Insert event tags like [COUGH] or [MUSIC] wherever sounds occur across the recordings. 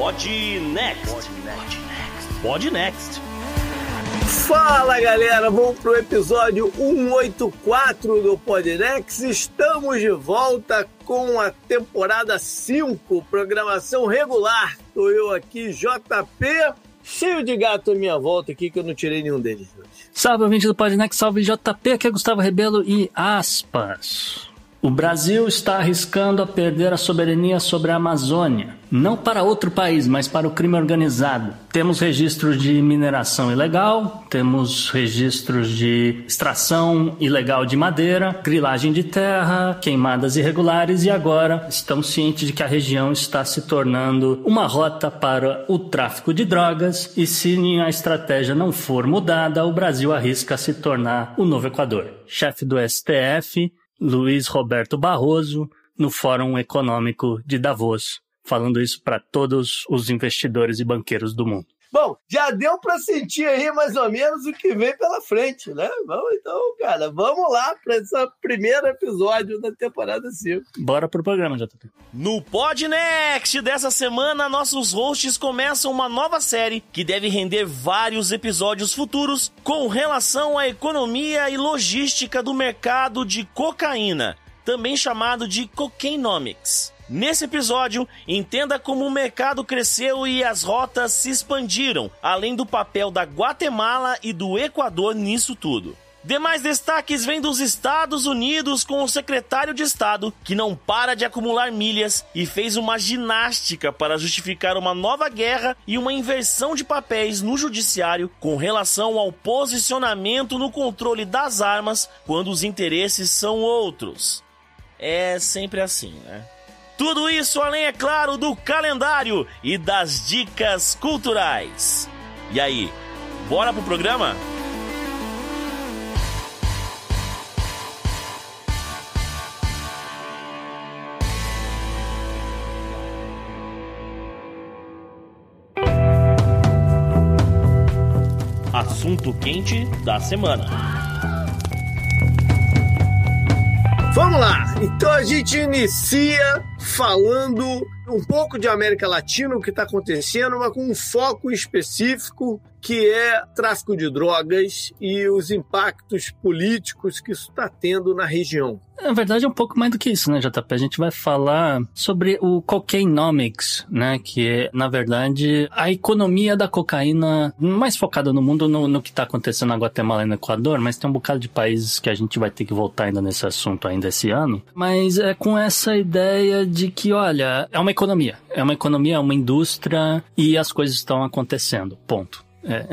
Pod Next. Pod Next. Pod Next. Fala galera, vamos pro episódio 184 do Podnex. Estamos de volta com a temporada 5, programação regular. Tô eu aqui, JP, cheio de gato à minha volta aqui, que eu não tirei nenhum deles hoje. Salve, ouvinte do Podnex, salve JP, aqui é Gustavo Rebelo e aspas. O Brasil está arriscando a perder a soberania sobre a Amazônia, não para outro país, mas para o crime organizado. Temos registros de mineração ilegal, temos registros de extração ilegal de madeira, grilagem de terra, queimadas irregulares e agora estamos cientes de que a região está se tornando uma rota para o tráfico de drogas e se a estratégia não for mudada, o Brasil arrisca se tornar o novo Equador. Chefe do STF Luiz Roberto Barroso no Fórum Econômico de Davos, falando isso para todos os investidores e banqueiros do mundo. Bom, já deu para sentir aí mais ou menos o que vem pela frente, né? Vamos então, cara, vamos lá para esse primeiro episódio da temporada 5. Bora pro programa, JP. No Podnext dessa semana, nossos hosts começam uma nova série que deve render vários episódios futuros com relação à economia e logística do mercado de cocaína, também chamado de Cocainomics. Nesse episódio, entenda como o mercado cresceu e as rotas se expandiram, além do papel da Guatemala e do Equador nisso tudo. Demais destaques vêm dos Estados Unidos com o secretário de Estado, que não para de acumular milhas e fez uma ginástica para justificar uma nova guerra e uma inversão de papéis no judiciário com relação ao posicionamento no controle das armas quando os interesses são outros. É sempre assim, né? Tudo isso além, é claro, do calendário e das dicas culturais. E aí, bora pro programa? Assunto quente da semana. Vamos lá! Então a gente inicia falando um pouco de América Latina, o que está acontecendo, mas com um foco específico que é tráfico de drogas e os impactos políticos que isso está tendo na região. Na verdade, é um pouco mais do que isso, né, JP? A gente vai falar sobre o cocainomics, né? Que é, na verdade, a economia da cocaína mais focada no mundo no, no que está acontecendo na Guatemala e no Equador, mas tem um bocado de países que a gente vai ter que voltar ainda nesse assunto ainda esse ano. Mas é com essa ideia de que, olha, é uma economia. É uma economia, é uma indústria e as coisas estão acontecendo. Ponto. É,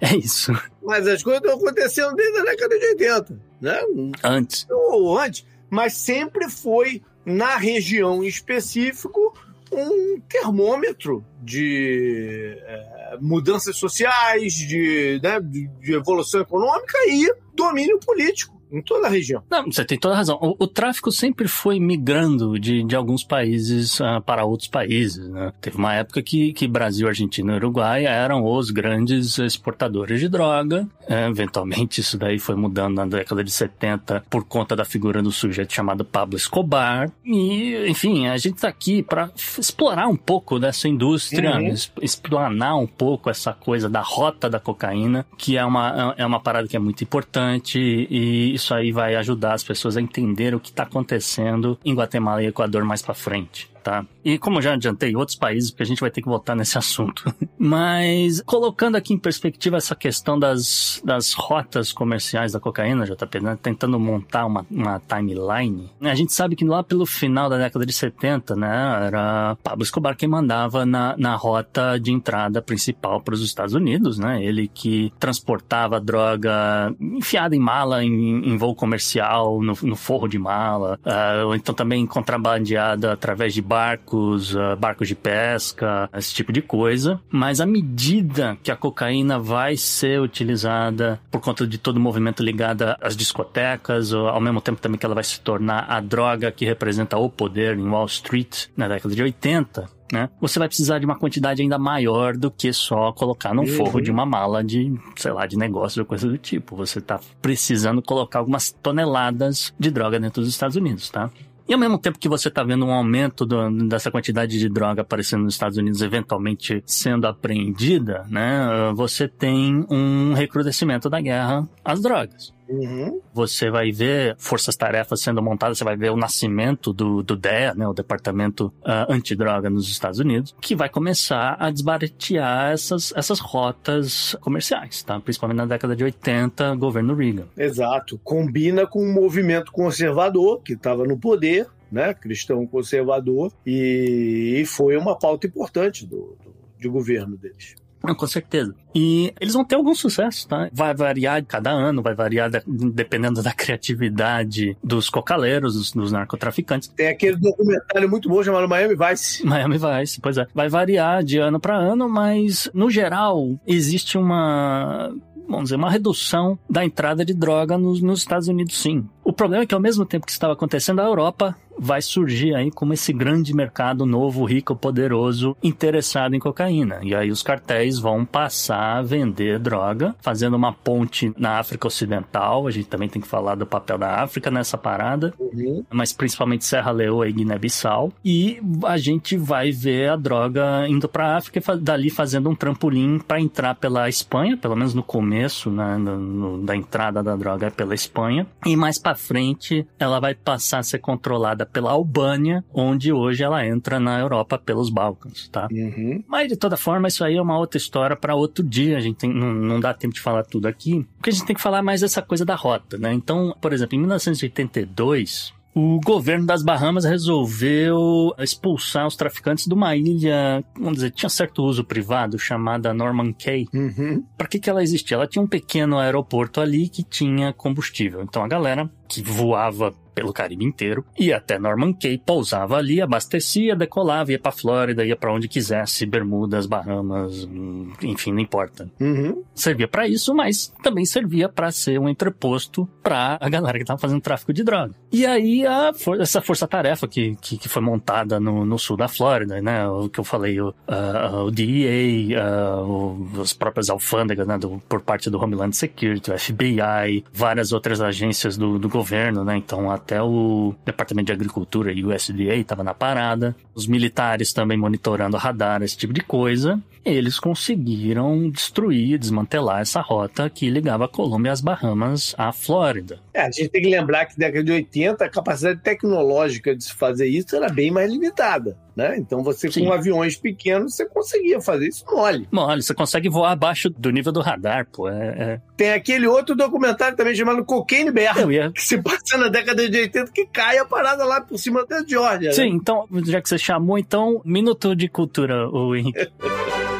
[LAUGHS] é isso. Mas as coisas estão acontecendo desde a década de 80, né? Antes. Ou antes. Mas sempre foi, na região em específico, um termômetro de é, mudanças sociais, de, né, de, de evolução econômica e domínio político em toda a região. Não, você tem toda a razão. O, o tráfico sempre foi migrando de, de alguns países uh, para outros países. Né? Teve uma época que, que Brasil, Argentina e Uruguai eram os grandes exportadores de droga. É, eventualmente, isso daí foi mudando na década de 70 por conta da figura do sujeito chamado Pablo Escobar. E, enfim, a gente está aqui para explorar um pouco dessa indústria, uhum. explanar um pouco essa coisa da rota da cocaína, que é uma, é uma parada que é muito importante e isso aí vai ajudar as pessoas a entender o que está acontecendo em Guatemala e Equador mais para frente tá? E como já adiantei, outros países, porque a gente vai ter que voltar nesse assunto. [LAUGHS] Mas, colocando aqui em perspectiva essa questão das, das rotas comerciais da cocaína, JP, né? tentando montar uma, uma timeline, né? a gente sabe que lá pelo final da década de 70, né, era Pablo Escobar quem mandava na, na rota de entrada principal para os Estados Unidos, né? Ele que transportava droga enfiada em mala, em, em voo comercial, no, no forro de mala, uh, ou então também contrabandeada através de barcos, uh, barcos de pesca, esse tipo de coisa. Mas à medida que a cocaína vai ser utilizada por conta de todo o movimento ligado às discotecas, ou, ao mesmo tempo também que ela vai se tornar a droga que representa o poder em Wall Street na década de 80, né? Você vai precisar de uma quantidade ainda maior do que só colocar num uhum. forro de uma mala de, sei lá, de negócio ou coisa do tipo. Você está precisando colocar algumas toneladas de droga dentro dos Estados Unidos, tá? E ao mesmo tempo que você está vendo um aumento do, dessa quantidade de droga aparecendo nos Estados Unidos, eventualmente sendo apreendida, né, você tem um recrudescimento da guerra às drogas. Uhum. Você vai ver forças-tarefas sendo montadas, você vai ver o nascimento do, do DEA, né, o Departamento uh, Antidroga nos Estados Unidos, que vai começar a desbaratear essas, essas rotas comerciais, tá? Principalmente na década de 80, governo Reagan. Exato. Combina com o movimento conservador que estava no poder, né, cristão conservador, e, e foi uma pauta importante do, do, de governo deles. Não, com certeza. E eles vão ter algum sucesso, tá? Vai variar cada ano, vai variar da, dependendo da [LAUGHS] criatividade dos cocaleiros, dos, dos, narcotraficantes. Tem aquele documentário muito bom chamado Miami Vice. Miami Vice, pois é. Vai variar de ano para ano, mas no geral existe uma vamos dizer, uma redução da entrada de droga nos, nos Estados Unidos, sim. O problema é que ao mesmo tempo que isso estava acontecendo, a Europa vai surgir aí como esse grande mercado novo, rico, poderoso, interessado em cocaína. E aí os cartéis vão passar a vender droga, fazendo uma ponte na África Ocidental. A gente também tem que falar do papel da África nessa parada, uhum. mas principalmente Serra Leoa e Guiné-Bissau. E a gente vai ver a droga indo para a África e dali fazendo um trampolim para entrar pela Espanha, pelo menos no começo né, no, no, da entrada da droga é pela Espanha. E mais para frente ela vai passar a ser controlada pela Albânia, onde hoje ela entra na Europa pelos Balcãs, tá? Uhum. Mas de toda forma, isso aí é uma outra história para outro dia. A gente tem, não, não dá tempo de falar tudo aqui, porque a gente tem que falar mais dessa coisa da rota, né? Então, por exemplo, em 1982, o governo das Bahamas resolveu expulsar os traficantes de uma ilha, vamos dizer, tinha certo uso privado, chamada Norman Cay. Uhum. Para que, que ela existia? Ela tinha um pequeno aeroporto ali que tinha combustível. Então a galera que voava pelo Caribe inteiro, ia até Norman Cay, pousava ali, abastecia, decolava, ia pra Flórida, ia para onde quisesse, Bermudas, Bahamas, hum, enfim, não importa. Uhum. Servia para isso, mas também servia para ser um entreposto para a galera que tava fazendo tráfico de droga. E aí a, essa força-tarefa que, que, que, foi montada no, no, sul da Flórida, né, o que eu falei, o, uh, o DEA, uh, os próprias alfândegas, né, do, por parte do Homeland Security, o FBI, várias outras agências do, do governo, né, então a até o Departamento de Agricultura e o USDA estava na parada, os militares também monitorando radar, esse tipo de coisa. Eles conseguiram destruir, desmantelar essa rota que ligava a Colômbia às Bahamas à Flórida. É, a gente tem que lembrar que na década de 80 a capacidade tecnológica de se fazer isso era bem mais limitada. Né? Então você Sim. com aviões pequenos você conseguia fazer isso mole. Mole, você consegue voar abaixo do nível do radar, pô. É, é... Tem aquele outro documentário também chamado Cocaine Bear, ia... que se passa na década de 80 que cai a parada lá por cima da Georgia. Sim, né? então, já que você chamou, então, minuto de cultura, o Henrique. [LAUGHS]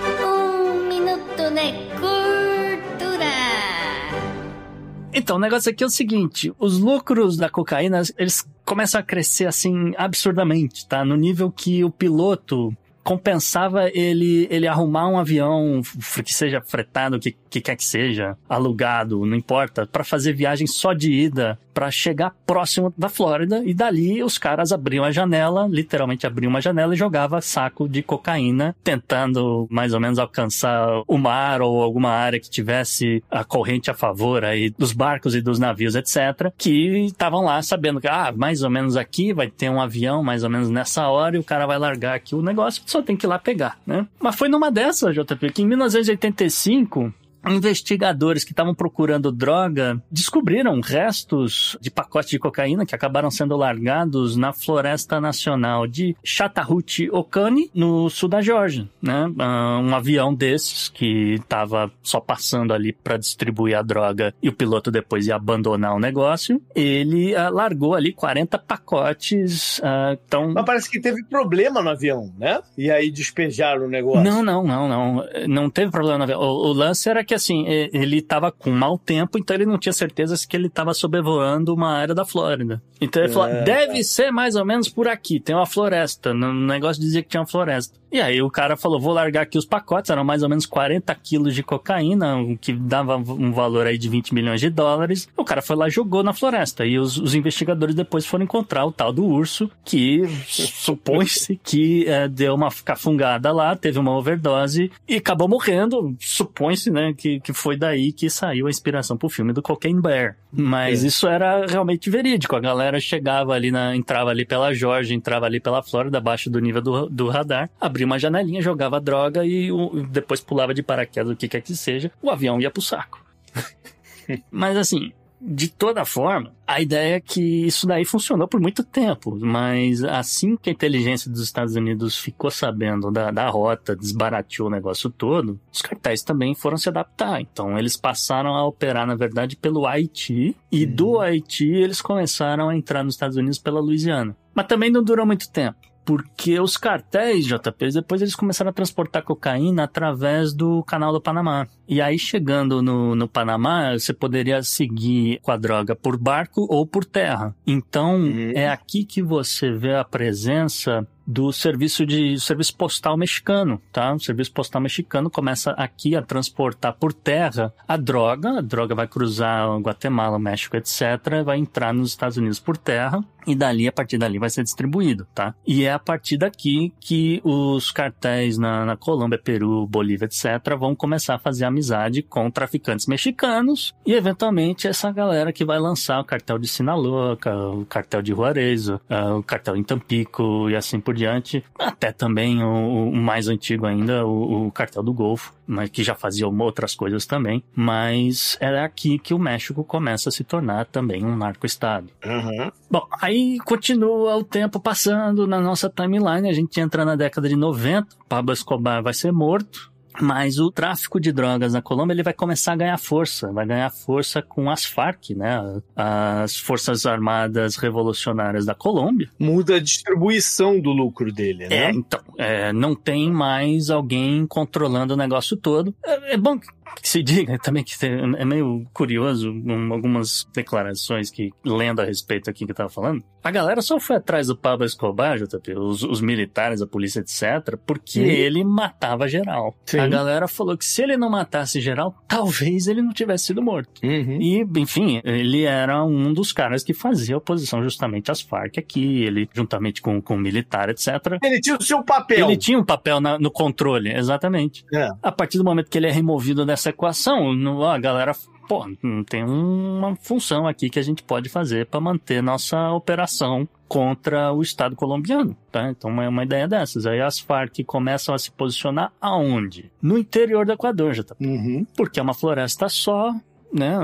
Então, o negócio aqui é o seguinte: os lucros da cocaína, eles começam a crescer assim absurdamente, tá? No nível que o piloto compensava ele, ele arrumar um avião que seja fretado, que, que quer que seja, alugado, não importa, para fazer viagem só de ida para chegar próximo da Flórida e dali os caras abriam a janela, literalmente abriam uma janela e jogava saco de cocaína, tentando mais ou menos alcançar o mar ou alguma área que tivesse a corrente a favor aí dos barcos e dos navios, etc, que estavam lá sabendo que ah, mais ou menos aqui vai ter um avião mais ou menos nessa hora e o cara vai largar aqui o negócio, só tem que ir lá pegar, né? Mas foi numa dessas, JP, que em 1985 investigadores que estavam procurando droga descobriram restos de pacotes de cocaína que acabaram sendo largados na floresta nacional de Chattahoochee-Oconee, no sul da Geórgia, né? Ah, um avião desses que estava só passando ali para distribuir a droga e o piloto depois ia abandonar o negócio, ele uh, largou ali 40 pacotes. Uh, então... Mas parece que teve problema no avião, né? E aí despejaram o negócio. Não, não, não, não. Não teve problema no avião. O, o lance era que que assim, ele estava com mau tempo, então ele não tinha certeza se que ele estava sobrevoando uma área da Flórida. Então ele é. falou, deve ser mais ou menos por aqui, tem uma floresta. No negócio dizia que tinha uma floresta. E aí o cara falou, vou largar aqui os pacotes, eram mais ou menos 40 quilos de cocaína, o que dava um valor aí de 20 milhões de dólares. O cara foi lá e jogou na floresta. E os, os investigadores depois foram encontrar o tal do urso, que [LAUGHS] supõe-se que é, deu uma cafungada lá, teve uma overdose e acabou morrendo. Supõe-se, né, que, que foi daí que saiu a inspiração pro filme do Cocaine Bear. Mas É. isso era realmente verídico. A galera chegava ali na. entrava ali pela Georgia, entrava ali pela Flórida, abaixo do nível do, do radar, abria uma janelinha, jogava droga e o- depois pulava de paraquedas, o que quer que seja, o avião ia pro saco. [LAUGHS] Mas assim, de toda forma, a ideia é que isso daí funcionou por muito tempo, mas assim que a inteligência dos Estados Unidos ficou sabendo da, da rota, desbarateou o negócio todo, os cartéis também foram se adaptar. Então eles passaram a operar, na verdade, pelo Haiti, e do Haiti eles começaram a entrar nos Estados Unidos pela Louisiana. Mas também não durou muito tempo. Porque os cartéis, JP, depois eles começaram a transportar cocaína através do canal do Panamá. E aí, chegando no, no Panamá, você poderia seguir com a droga por barco ou por terra. Então, Uhum. é aqui que você vê a presença do serviço de serviço postal mexicano, tá? O serviço postal mexicano começa aqui a transportar por terra a droga, a droga vai cruzar Guatemala, México, etc, vai entrar nos Estados Unidos por terra e dali a partir dali vai ser distribuído, tá? E é a partir daqui que os cartéis na, na Colômbia, Peru, Bolívia, etc vão começar a fazer amizade com traficantes mexicanos e eventualmente essa galera que vai lançar o cartel de Sinaloa, o cartel de Juarez, ah, o cartel em Tampico e assim por diante, até também o, o mais antigo ainda, o, o cartel do Golfo, mas que já fazia outras coisas também, mas é aqui que o México começa a se tornar também um narco-estado. Aham. Bom, aí continua o tempo passando na nossa timeline, a gente entra na década de 90, Pablo Escobar vai ser morto, mas o tráfico de drogas na Colômbia ele vai começar a ganhar força, vai ganhar força com as Farc, né? As Forças Armadas Revolucionárias da Colômbia. Muda a distribuição do lucro dele, né? É, então, é, não tem mais alguém controlando o negócio todo. É, é bom que se diga [LAUGHS] também que é meio curioso um, algumas declarações que, lendo a respeito aqui que eu tava falando. A galera só foi atrás do Pablo Escobar, JP, os, os militares, a polícia, etc., porque Sim. ele matava geral. Sim. A galera falou que se ele não matasse geral, talvez ele não tivesse sido morto. Uhum. E, enfim, ele era um dos caras que fazia oposição justamente às Farc aqui, ele, juntamente com, com o militar, etc. Ele tinha o seu papel. Ele tinha um papel na- no controle, exatamente. É. A partir do momento que ele é removido dessa equação, a galera, pô, tem uma função aqui que a gente pode fazer para manter nossa operação contra o Estado colombiano, tá? Então é uma ideia dessas. Aí as Farc começam a se posicionar aonde? No interior do Equador, já tá? Uhum. Porque é uma floresta só, né?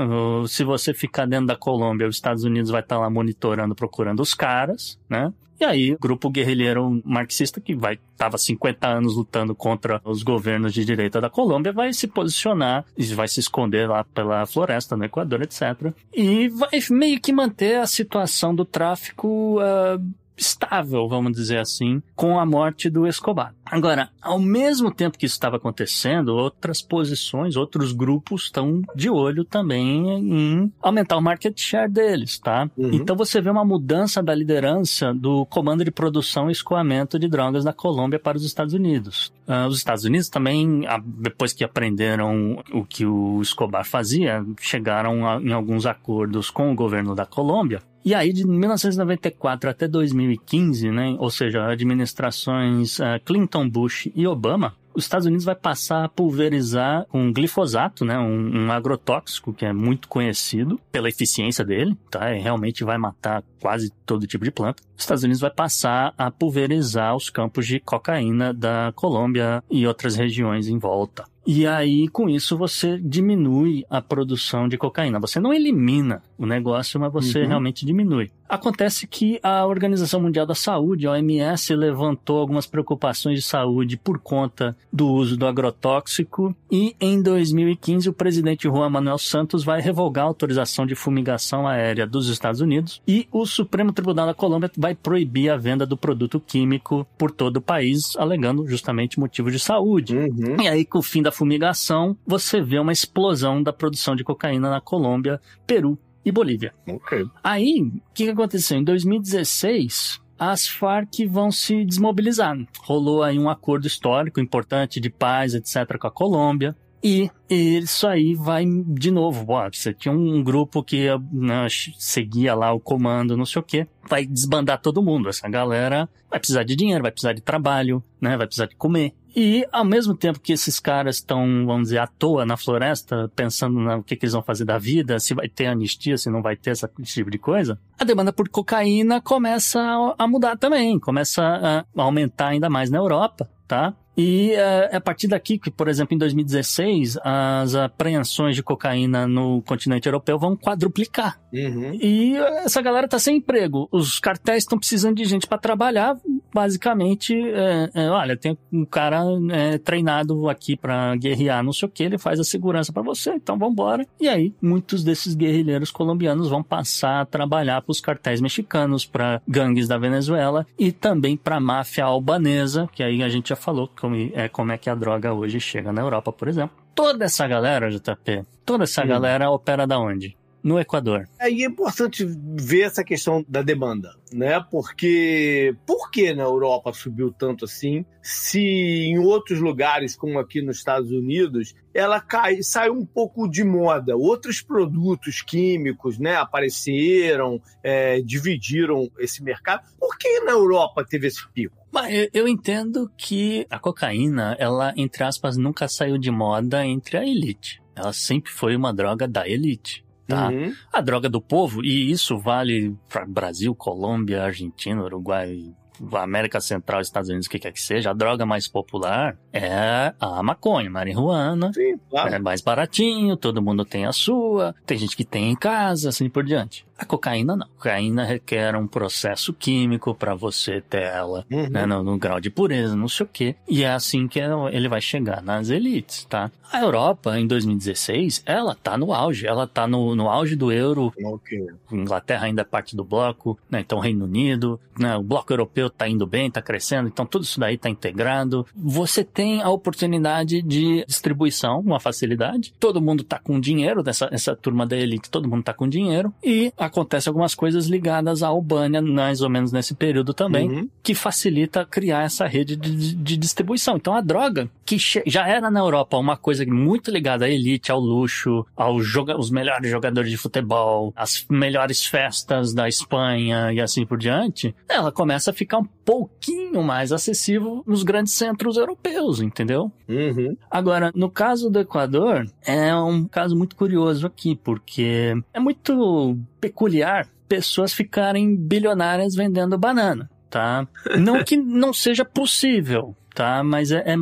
Se você ficar dentro da Colômbia, os Estados Unidos vai estar lá monitorando, procurando os caras, né? E aí, o grupo guerrilheiro marxista, que vai estava 50 anos lutando contra os governos de direita da Colômbia, vai se posicionar e vai se esconder lá pela floresta no Equador, etc. E vai meio que manter a situação do tráfico ah, estável, vamos dizer assim, com a morte do Escobar. Agora, ao mesmo tempo que isso estava acontecendo, outras posições, outros grupos estão de olho também em aumentar o market share deles, tá? Uhum. Então você vê uma mudança da liderança do comando de produção e escoamento de drogas da Colômbia para os Estados Unidos. Ah, os Estados Unidos também, depois que aprenderam o que o Escobar fazia, chegaram a- em alguns acordos com o governo da Colômbia e aí, de 1994 até 2015, né, ou seja, administrações ah, Clinton, Bush e Obama, os Estados Unidos vai passar a pulverizar um glifosato, né, um, um agrotóxico que é muito conhecido pela eficiência dele, tá? E realmente vai matar quase todo tipo de planta. Os Estados Unidos vai passar a pulverizar os campos de cocaína da Colômbia e outras regiões em volta. E aí, com isso, você diminui a produção de cocaína. Você não elimina o negócio, mas você Uhum. realmente diminui. Acontece que a Organização Mundial da Saúde, a OMS, levantou algumas preocupações de saúde por conta do uso do agrotóxico e em 2015 o presidente Juan Manuel Santos vai revogar a autorização de fumigação aérea dos Estados Unidos e o Supremo Tribunal da Colômbia vai proibir a venda do produto químico por todo o país, alegando justamente motivos de saúde. Uhum. E aí, com o fim da fumigação, você vê uma explosão da produção de cocaína na Colômbia, Peru e Bolívia. Ok. Aí, o que, que aconteceu? Em 2016, as Farc vão se desmobilizar. Rolou aí um acordo histórico importante de paz, etc., com a Colômbia. E isso aí vai de novo. Ó, você tinha um grupo que né, seguia lá o comando, não sei o quê. Vai desbandar todo mundo. Essa galera vai precisar de dinheiro, vai precisar de trabalho, né? Vai precisar de comer. E ao mesmo tempo que esses caras estão, vamos dizer, à toa na floresta, pensando no que, que, eles vão fazer da vida, se vai ter anistia, se não vai ter esse tipo de coisa, a demanda por cocaína começa a mudar também, começa a aumentar ainda mais na Europa, tá? E é, é a partir daqui que, por exemplo, em 2016, as apreensões de cocaína no continente europeu vão quadruplicar. Uhum. E essa galera tá sem emprego. Os cartéis estão precisando de gente para trabalhar. Basicamente, é, é, olha, tem um cara é, treinado aqui para guerrear, não sei o que, ele faz a segurança para você, então vambora. E aí, muitos desses guerrilheiros colombianos vão passar a trabalhar para os cartéis mexicanos, para gangues da Venezuela e também para a máfia albanesa, que aí a gente já falou como é, como é que a droga hoje chega na Europa, por exemplo. Toda essa galera, JP, toda essa galera opera da onde? No Equador. Aí é importante ver essa questão da demanda, né? Porque por que na Europa subiu tanto assim? Se em outros lugares, como aqui nos Estados Unidos, ela cai, saiu um pouco de moda. Outros produtos químicos, né, apareceram, é, dividiram esse mercado. Por que na Europa teve esse pico? Mas eu entendo que a cocaína, ela, entre aspas, nunca saiu de moda entre a elite. Ela sempre foi uma droga da elite. Tá? Uhum. A droga do povo, e isso vale para Brasil, Colômbia, Argentina, Uruguai, América Central, Estados Unidos, o que quer que seja, a droga mais popular é a maconha, marihuana. Sim, claro. É mais baratinho, todo mundo tem a sua, tem gente que tem em casa, assim por diante. A cocaína não. A cocaína requer um processo químico para você ter ela uhum. né, no, no, grau de pureza, não sei o quê. E é assim que ele vai chegar nas elites, tá? A Europa, em 2016, ela tá no auge. Ela tá no, no auge do euro. Okay. Inglaterra ainda é parte do bloco, né? Então Reino Unido, né? O bloco europeu tá indo bem, tá crescendo. Então tudo isso daí tá integrado. Você tem a oportunidade de distribuição, uma facilidade. Todo mundo tá com dinheiro dessa essa turma da elite, todo mundo tá com dinheiro. E acontece algumas coisas ligadas à Albânia, mais ou menos nesse período também, uhum. que facilita criar essa rede de, de distribuição. Então a droga, que já era na Europa uma coisa muito ligada à elite, ao luxo, aos joga os melhores jogadores de futebol, as melhores festas da Espanha e assim por diante, ela começa a ficar um pouquinho mais acessível nos grandes centros europeus, entendeu? Uhum. Agora, no caso do Equador, é um caso muito curioso aqui, porque é muito peculiar pessoas ficarem bilionárias vendendo banana, tá? [LAUGHS] Não que não seja possível, tá? Mas é, é, é,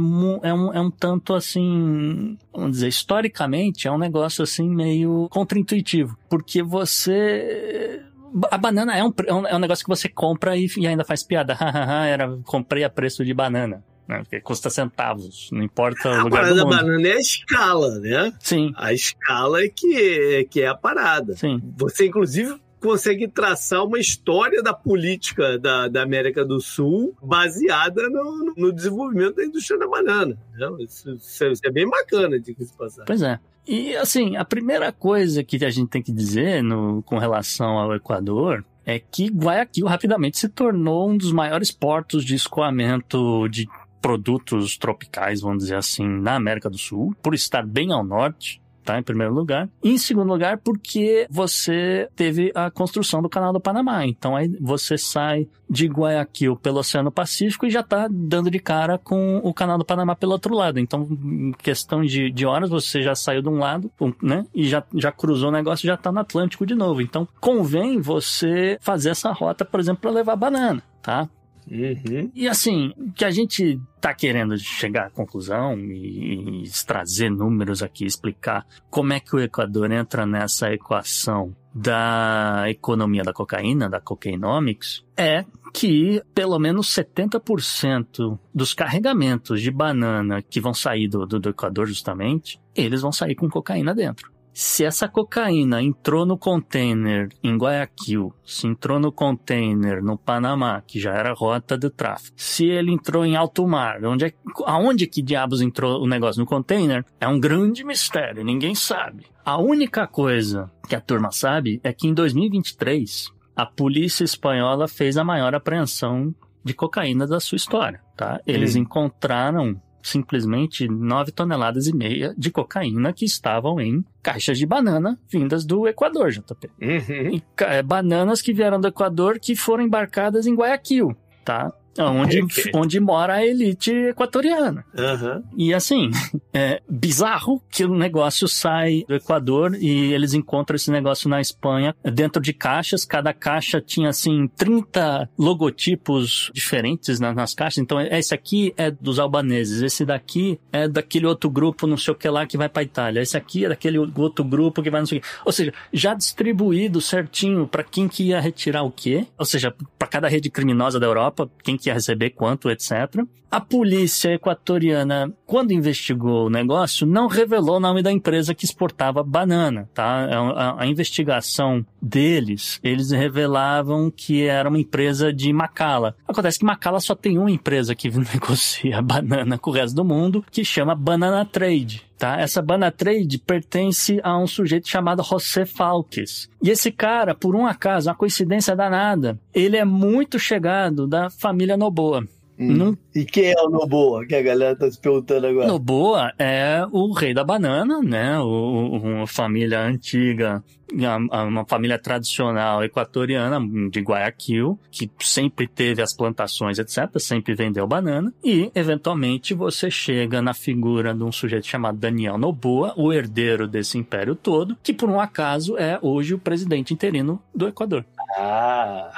um, é um tanto assim, vamos dizer, historicamente é um negócio assim meio contraintuitivo, porque você a banana é um, é um, é um negócio que você compra e, e ainda faz piada. [LAUGHS] Era, comprei a preço de banana. Né? Porque custa centavos, não importa o lugar do mundo. A banana é a escala, né? Sim. A escala é que é, que é a parada. Sim. Você, inclusive, consegue traçar uma história da política da, da América do Sul baseada no, no desenvolvimento da indústria da banana. Né? Isso, isso, é bem bacana de se passar. Pois é. E assim, a primeira coisa que a gente tem que dizer no, com relação ao Equador é que Guayaquil rapidamente se tornou um dos maiores portos de escoamento de produtos tropicais, vamos dizer assim, na América do Sul, por estar bem ao norte. Tá, em primeiro lugar. Em segundo lugar, porque você teve a construção do Canal do Panamá. Então aí você sai de Guayaquil pelo Oceano Pacífico e já está dando de cara com o Canal do Panamá pelo outro lado. Então, em questão de, de horas, você já saiu de um lado, né? E já, já cruzou o negócio e já está no Atlântico de novo. Então, convém você fazer essa rota, por exemplo, para levar banana, tá? Uhum. E assim, que a gente tá querendo chegar à conclusão e, e, trazer números aqui, explicar como é que o Equador entra nessa equação da economia da cocaína, da cocaínomics, é que pelo menos 70% dos carregamentos de banana que vão sair do, do, do Equador justamente, eles vão sair com cocaína dentro. Se essa cocaína entrou no container em Guayaquil, se entrou no container no Panamá, que já era rota do tráfico, se ele entrou em alto mar, onde é, aonde que diabos entrou o negócio no container, é um grande mistério, ninguém sabe. A única coisa que a turma sabe é que em 2023 a polícia espanhola fez a maior apreensão de cocaína da sua história, tá? Eles hum. encontraram simplesmente 9 toneladas e meia de cocaína que estavam em caixas de banana vindas do Equador, JP. Uhum. E, é, bananas que vieram do Equador que foram embarcadas em Guayaquil, tá? Onde, onde mora a elite equatoriana. Aham. E assim, [LAUGHS] é bizarro que o negócio sai do Equador e eles encontram esse negócio na Espanha dentro de caixas. Cada caixa tinha assim 30 logotipos diferentes na- nas caixas. Então, esse aqui é dos albaneses, esse daqui é daquele outro grupo, não sei o que lá, que vai pra Itália. Esse aqui é daquele outro grupo que vai não sei o que. Ou seja, já distribuído certinho pra quem que ia retirar o quê. Ou seja, pra cada rede criminosa da Europa, quem que ia receber quanto, etc. A polícia equatoriana, quando investigou o negócio, não revelou o nome da empresa que exportava banana, tá? A, a- a investigação deles, eles revelavam que era uma empresa de Macala. Acontece que Macala só tem uma empresa que [LAUGHS] negocia banana com o resto do mundo, que chama Banana Trade. Tá? Essa Banana Trade pertence a um sujeito chamado José Falques. E esse cara, por um acaso, uma coincidência danada, ele é muito chegado da família Noboa. Não E quem é o Noboa? Que a galera tá se perguntando agora. Noboa é o rei da banana, né? O, uma família antiga, uma família tradicional equatoriana de Guayaquil, que sempre teve as plantações, etc., sempre vendeu banana. E, eventualmente, você chega na figura de um sujeito chamado Daniel Noboa, o herdeiro desse império todo, que, por um acaso, é hoje o presidente interino do Equador. Ah.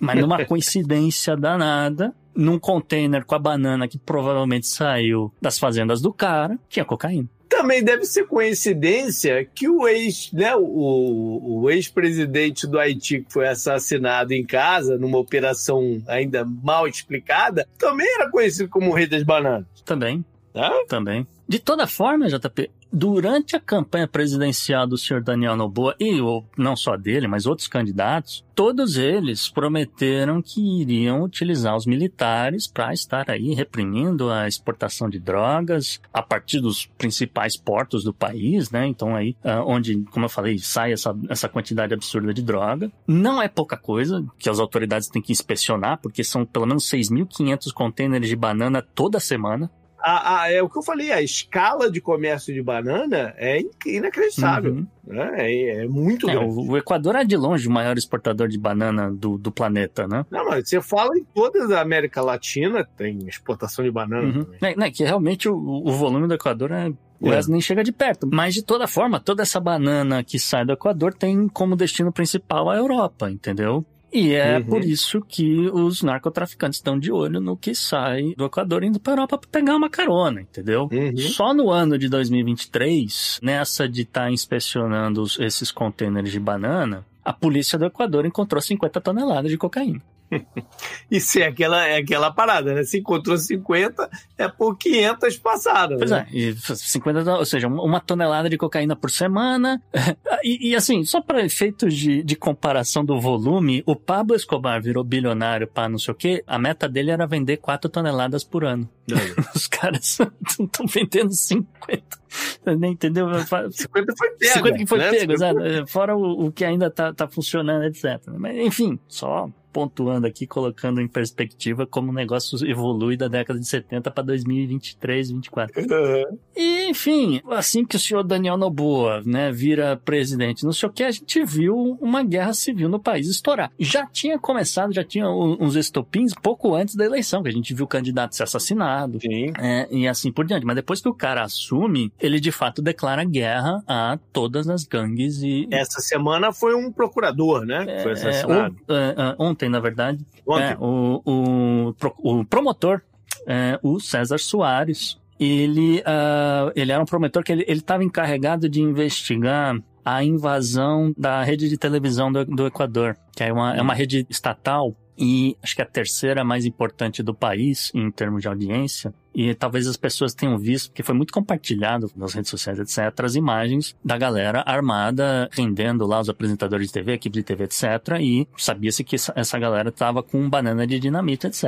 Mas numa coincidência danada, num container com a banana que provavelmente saiu das fazendas do cara, tinha cocaína. Também deve ser coincidência que o ex, né, o, o ex-presidente do Haiti que foi assassinado em casa numa operação ainda mal explicada, também era conhecido como o rei das bananas. Também, Tá? também. De toda forma, JP, durante a campanha presidencial do senhor Daniel Noboa, e o- não só dele, mas outros candidatos, todos eles prometeram que iriam utilizar os militares para estar aí reprimindo a exportação de drogas a partir dos principais portos do país, né? Então aí, ah, onde, como eu falei, sai essa, essa quantidade absurda de droga. Não é pouca coisa que as autoridades têm que inspecionar, porque são pelo menos 6.500 contêineres de banana toda semana. A, a- é o que eu falei, a escala de comércio de banana é in- inacreditável. Uhum. né? É, é muito É, grande. o, Equador é de longe o maior exportador de banana do, do planeta, né? Não, mas você fala em toda a América Latina, tem exportação de banana Uhum. também. É, né, que realmente o, o volume do Equador é. O É. nem chega de perto. Mas, de toda forma, toda essa banana que sai do Equador tem como destino principal a Europa, entendeu? E é Uhum. por isso que os narcotraficantes estão de olho no que sai do Equador indo para a Europa para pegar uma carona, entendeu? Uhum. Só no ano de 2023, nessa de estar inspecionando os- esses contêineres de banana, a polícia do Equador encontrou 50 toneladas de cocaína. [LAUGHS] Isso é aquela, é aquela parada, né? Se encontrou 50, é por 500 passadas. Pois né? é, e 50, ou seja, uma tonelada de cocaína por semana. [LAUGHS] E, e, assim, só para efeitos de, de comparação do volume, o Pablo Escobar virou bilionário para não sei o quê, a meta dele era vender 4 toneladas por ano. [LAUGHS] Os caras estão vendendo 50. Você nem entendeu? 50 foi pego. 50 que foi né? pego, 50 exato. Fora o, o que ainda tá, tá funcionando, etc. Mas, enfim, só pontuando aqui, colocando em perspectiva como o negócio evolui da década de 70 para 2023, 2024. Uhum. E, enfim, assim que o senhor Daniel Noboa, né, vira presidente, não sei o que, a gente viu uma guerra civil no país estourar. Já tinha começado, já tinha um- uns estopins pouco antes da eleição, que a gente viu o candidato ser assassinado, Sim. é, e assim por diante. Mas depois que o cara assume, ele de fato declara guerra a todas as gangues e. Essa semana foi um procurador, né? Que foi é, assassinado. é, é, ontem, na verdade, Ontem. é, o, o, o promotor, é, o César Soares, ele, ah, ele era um promotor que ele estava encarregado de investigar a invasão da rede de televisão do, do Equador, que é uma, é uma rede estatal e acho que é a terceira mais importante do país em termos de audiência. E talvez as pessoas tenham visto, porque foi muito compartilhado nas redes sociais, etc., as imagens da galera armada, rendendo lá os apresentadores de TV, equipe de TV, etc., e sabia-se que essa, galera tava com banana de dinamite, etc.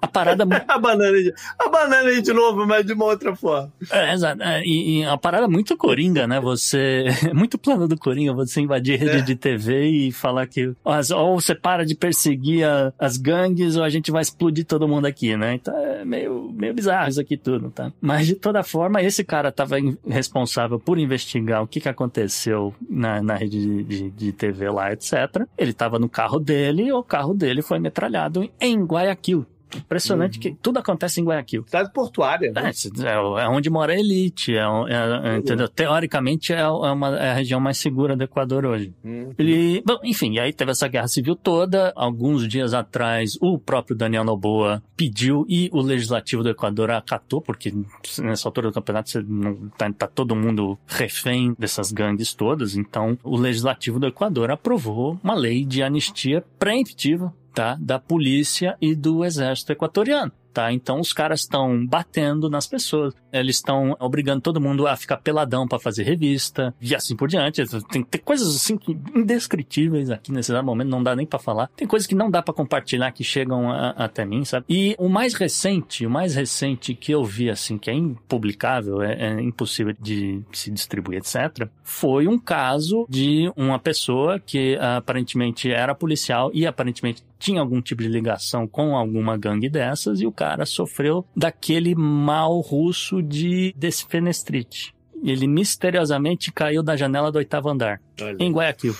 A parada [LAUGHS] A banana, de, a banana de novo, mas de uma outra forma. É, exato. É, e, e a parada muito coringa, né? Você. É [LAUGHS] muito plano do Coringa você invadir rede É. de TV e falar que. Ou você para de perseguir a- as gangues ou a gente vai explodir todo mundo aqui, né? Então, é, é meio, bizarro isso aqui tudo, tá? Mas de toda forma, esse cara estava responsável por investigar o que, que aconteceu na, na rede de, de, de TV lá, etc. Ele estava no carro dele o carro dele foi metralhado em Guayaquil. Impressionante que tudo acontece em Guayaquil. Cidade portuária, né? É, é, é onde mora a elite, é, é, é, entendeu? Teoricamente é, é uma, é a região mais segura do Equador hoje. Hum. Ele, bom, enfim, aí teve essa guerra civil toda. Alguns dias atrás, o próprio Daniel Noboa pediu e o legislativo do Equador acatou, porque nessa altura do campeonato você não, tá, tá todo mundo refém dessas gangues todas. Então, o legislativo do Equador aprovou uma lei de anistia preemptiva tá? Da polícia e do exército equatoriano tá? Então os caras estão batendo nas pessoas, eles estão obrigando todo mundo a ficar peladão para fazer revista e assim por diante. Tem, tem coisas assim que, indescritíveis aqui nesse momento, não dá nem para falar. Tem coisas que não dá para compartilhar que chegam a, até mim, sabe? E o mais recente, o mais recente que eu vi assim que é impublicável, é, é impossível de se distribuir, etc, foi um caso de uma pessoa que aparentemente era policial e aparentemente tinha algum tipo de ligação com alguma gangue dessas e o cara sofreu daquele mal russo de desfenestrite. Ele misteriosamente caiu da janela do oitavo andar, Olha. em Guayaquil.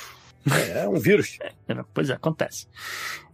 É, um vírus. [LAUGHS] É, pois é, acontece.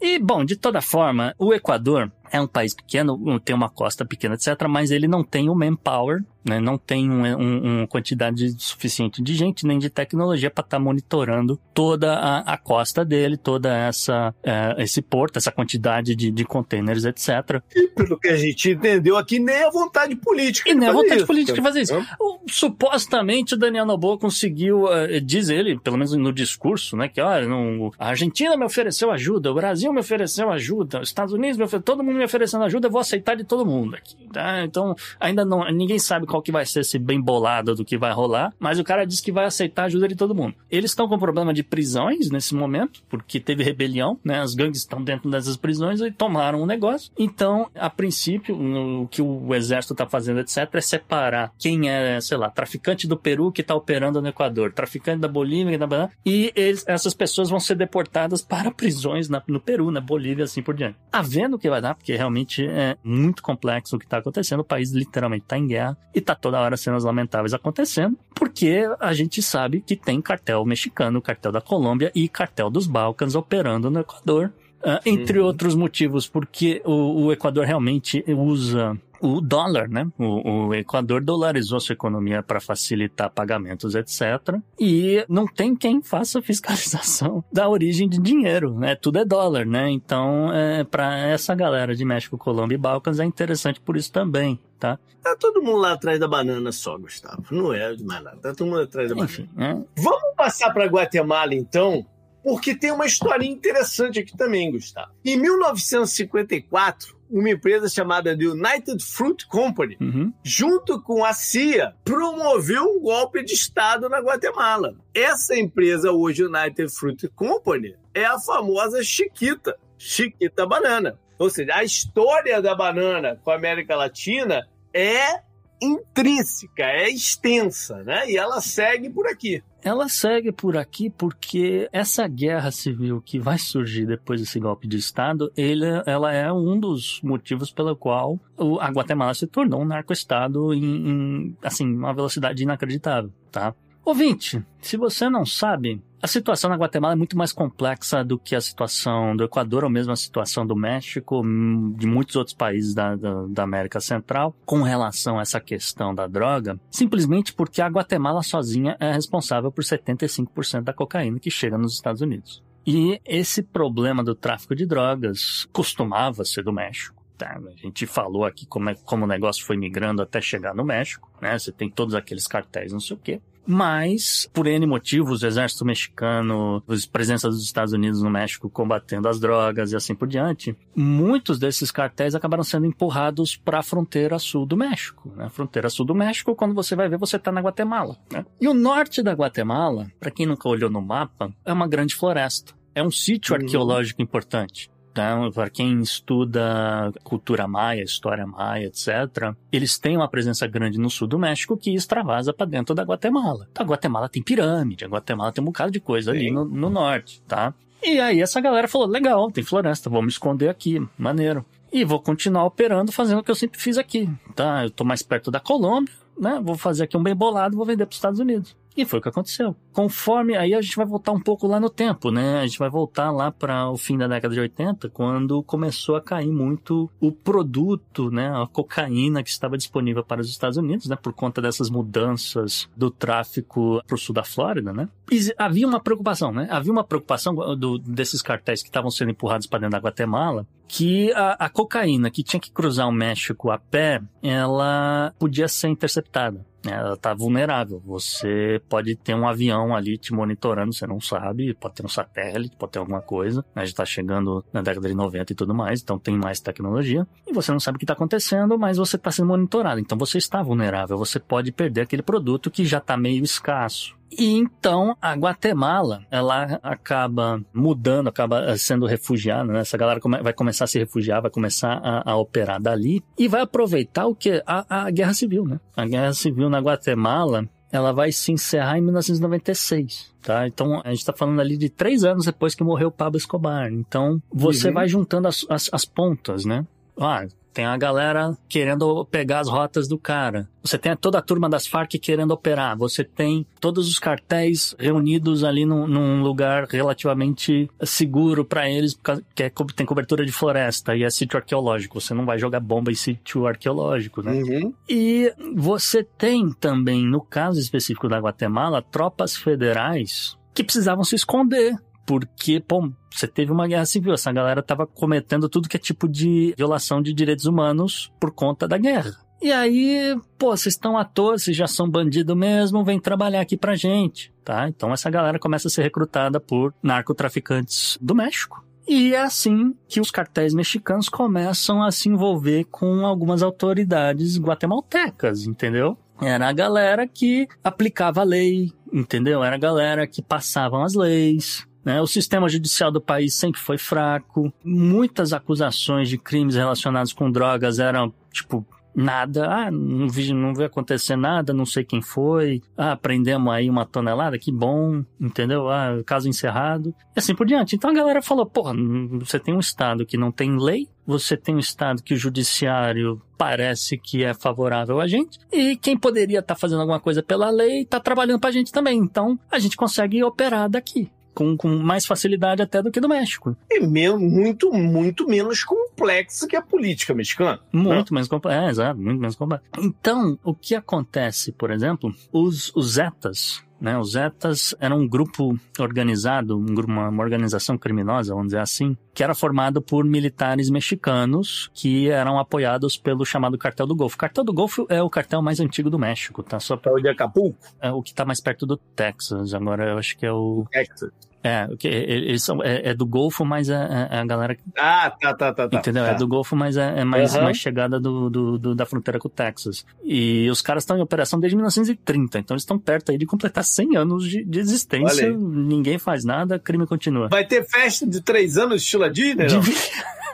E, bom, de toda forma, o Equador é um país pequeno, tem uma costa pequena, etc., mas ele não tem o manpower, né? não tem uma um, um quantidade suficiente de gente nem de tecnologia para estar tá monitorando toda a, a, costa dele, toda essa é, esse porto, essa quantidade de, de containers, etc. E pelo que a gente entendeu aqui, nem a vontade política. E nem a vontade isso. política de fazer isso. O, supostamente o Daniel Noboa conseguiu, uh, diz ele, pelo menos no discurso, né, que olha, não, a Argentina me ofereceu ajuda, o Brasil me ofereceu ajuda, os Estados Unidos me ofereceu, todo mundo me oferecendo ajuda, eu vou aceitar de todo mundo aqui. Tá? Então, ainda não, ninguém sabe qual que vai ser esse bem bolado do que vai rolar, mas o cara diz que vai aceitar ajuda de todo mundo. Eles estão com problema de prisões nesse momento, porque teve rebelião, né? As gangues estão dentro dessas prisões e tomaram o um negócio. Então, a princípio, no, o que o exército está fazendo, etc., é separar quem é, sei lá, traficante do Peru que está operando no Equador, traficante da Bolívia, da e eles, essas pessoas vão ser deportadas para prisões na, no Peru, na Bolívia, assim por diante. Tá vendo o que vai dar, porque realmente é muito complexo o que está acontecendo. O país literalmente está em guerra e está toda hora cenas lamentáveis acontecendo, porque a gente sabe que tem cartel mexicano, cartel da Colômbia e cartel dos Balcãs operando no Equador. Uh, entre uhum. outros motivos, porque o, o Equador realmente usa o dólar, né? O, o, Equador dolarizou sua economia para facilitar pagamentos, etc. E não tem quem faça fiscalização [LAUGHS] da origem de dinheiro, né? Tudo é dólar, né? Então, é, para essa galera de México, Colômbia e Balcãs é interessante por isso também. Tá? tá todo mundo lá atrás da banana só, Gustavo. Não é de mais nada. Tá todo mundo atrás da Enfim, banana. É. Vamos passar para Guatemala, então, porque tem uma historinha interessante aqui também, Gustavo. Em 1954, uma empresa chamada The United Fruit Company, uhum. junto com a CIA, promoveu um golpe de Estado na Guatemala. Essa empresa, hoje United Fruit Company, é a famosa Chiquita, Chiquita Banana. Ou seja, a história da banana com a América Latina é intrínseca, é extensa, né? E ela segue por aqui. Ela segue por aqui porque essa guerra civil que vai surgir depois desse golpe de Estado, ele, ela é um dos motivos pelo qual a Guatemala se tornou um narco-estado em, em, assim, uma velocidade inacreditável, tá? Ouvinte, se você não sabe, a situação na Guatemala é muito mais complexa do que a situação do Equador ou mesmo a situação do México, hum, de muitos outros países da, da, da, América Central, com relação a essa questão da droga, simplesmente porque a Guatemala sozinha é responsável por 75% da cocaína que chega nos Estados Unidos. E esse problema do tráfico de drogas costumava ser do México. Tá? A gente falou aqui como, é, como o negócio foi migrando até chegar no México, né? Você tem todos aqueles cartéis, não sei o quê. Mas, por N motivos, o exército mexicano, a presença dos Estados Unidos no México combatendo as drogas e assim por diante, muitos desses cartéis acabaram sendo empurrados para a fronteira sul do México. Né? Fronteira sul do México, quando você vai ver, você está na Guatemala. Né? E o norte da Guatemala, para quem nunca olhou no mapa, é uma grande floresta. É um sítio uhum. arqueológico importante. Então, para quem estuda cultura maia, história maia, etc., eles têm uma presença grande no sul do México que extravasa para dentro da Guatemala. Então, a Guatemala tem pirâmide, a Guatemala tem um bocado de coisa ali no, no norte, tá? E aí essa galera falou: legal, tem floresta, vou me esconder aqui, maneiro. E vou continuar operando, fazendo o que eu sempre fiz aqui. Tá, eu tô mais perto da Colômbia, né? Vou fazer aqui um bem bolado, vou vender para os Estados Unidos. E foi o que aconteceu. Conforme aí a gente vai voltar um pouco lá no tempo, né? A gente vai voltar lá para o fim da década de 80, quando começou a cair muito o produto, né, a cocaína que estava disponível para os Estados Unidos, né, por conta dessas mudanças do tráfico para o sul da Flórida, né? E havia uma preocupação, né? Havia uma preocupação do, desses cartéis que estavam sendo empurrados para dentro da Guatemala, que a, a cocaína que tinha que cruzar o México a pé, ela podia ser interceptada ela está vulnerável. Você pode ter um avião ali te monitorando, você não sabe, pode ter um satélite, pode ter alguma coisa. A gente está chegando na década de 90 e tudo mais, então tem mais tecnologia. E você não sabe o que está acontecendo, mas você está sendo monitorado. Então você está vulnerável, você pode perder aquele produto que já está meio escasso. E então a Guatemala, ela acaba mudando, acaba eh, sendo refugiada, né? Essa galera vai começar a se refugiar, vai começar a, a operar dali e vai aproveitar o que? A, a guerra civil, né? A guerra civil na Guatemala, ela vai se encerrar em 1996, tá? Então, a gente está falando ali de três anos depois que morreu Pablo Escobar. Então, você uhum. vai juntando as, as, as pontas, né? Ah, tem a galera querendo pegar as rotas do cara. Você tem toda a turma das Farc querendo operar. Você tem todos os cartéis reunidos ali num, num lugar relativamente seguro para eles, que é, tem cobertura de floresta e é sítio arqueológico. Você não vai jogar bomba em sítio arqueológico, né? Uhum. E você tem também, no caso específico da Guatemala, tropas federais que precisavam se esconder porque, pô, você teve uma guerra civil, essa galera tava cometendo tudo que é tipo de violação de direitos humanos por conta da guerra. E aí, pô, vocês estão à toa, vocês já são bandido mesmo, vem trabalhar aqui pra gente, tá? Então essa galera começa a ser recrutada por narcotraficantes do México. E é assim que os cartéis mexicanos começam a se envolver com algumas autoridades guatemaltecas, entendeu? Era a galera que aplicava a lei, entendeu? Era a galera que passavam as leis, né? O sistema judicial do país sempre foi fraco. Muitas acusações de crimes relacionados com drogas eram, tipo, nada. Ah, não vi, não vi acontecer nada, não sei quem foi. Ah, prendemos aí uma tonelada, que bom, entendeu? Ah, caso encerrado. E assim por diante. Então a galera falou, porra, você tem um estado que não tem lei, você tem um estado que o judiciário parece que é favorável a gente, e quem poderia estar tá fazendo alguma coisa pela lei está trabalhando para a gente também. Então a gente consegue operar daqui com, com mais facilidade até do que do México. E muito, muito menos complexo que a política mexicana. Muito menos complexo, é, exato, muito menos complexo. Então, o que acontece, por exemplo, os, os Zetas, né? Os Zetas eram um grupo organizado, um grupo, uma, uma, organização criminosa, vamos dizer assim, que era formado por militares mexicanos que eram apoiados pelo chamado Cartel do Golfo. O Cartel do Golfo é o cartel mais antigo do México, tá? Só pra... É o de Acapulco? É o que tá mais perto do Texas. Agora eu acho que é o... Texas. É, eles são, é, é, do Golfo, mas é, é, é, a galera. Ah, tá, tá, tá. tá Entendeu? Tá. É do Golfo, mas é, é mais, uhum. mais chegada do, do, do, da fronteira com o Texas. E os caras estão em operação desde 1930, então eles estão perto aí de completar 100 anos de, de existência. Ninguém faz nada, crime continua. Vai ter festa de três anos, estilo a Disney? Não? [LAUGHS]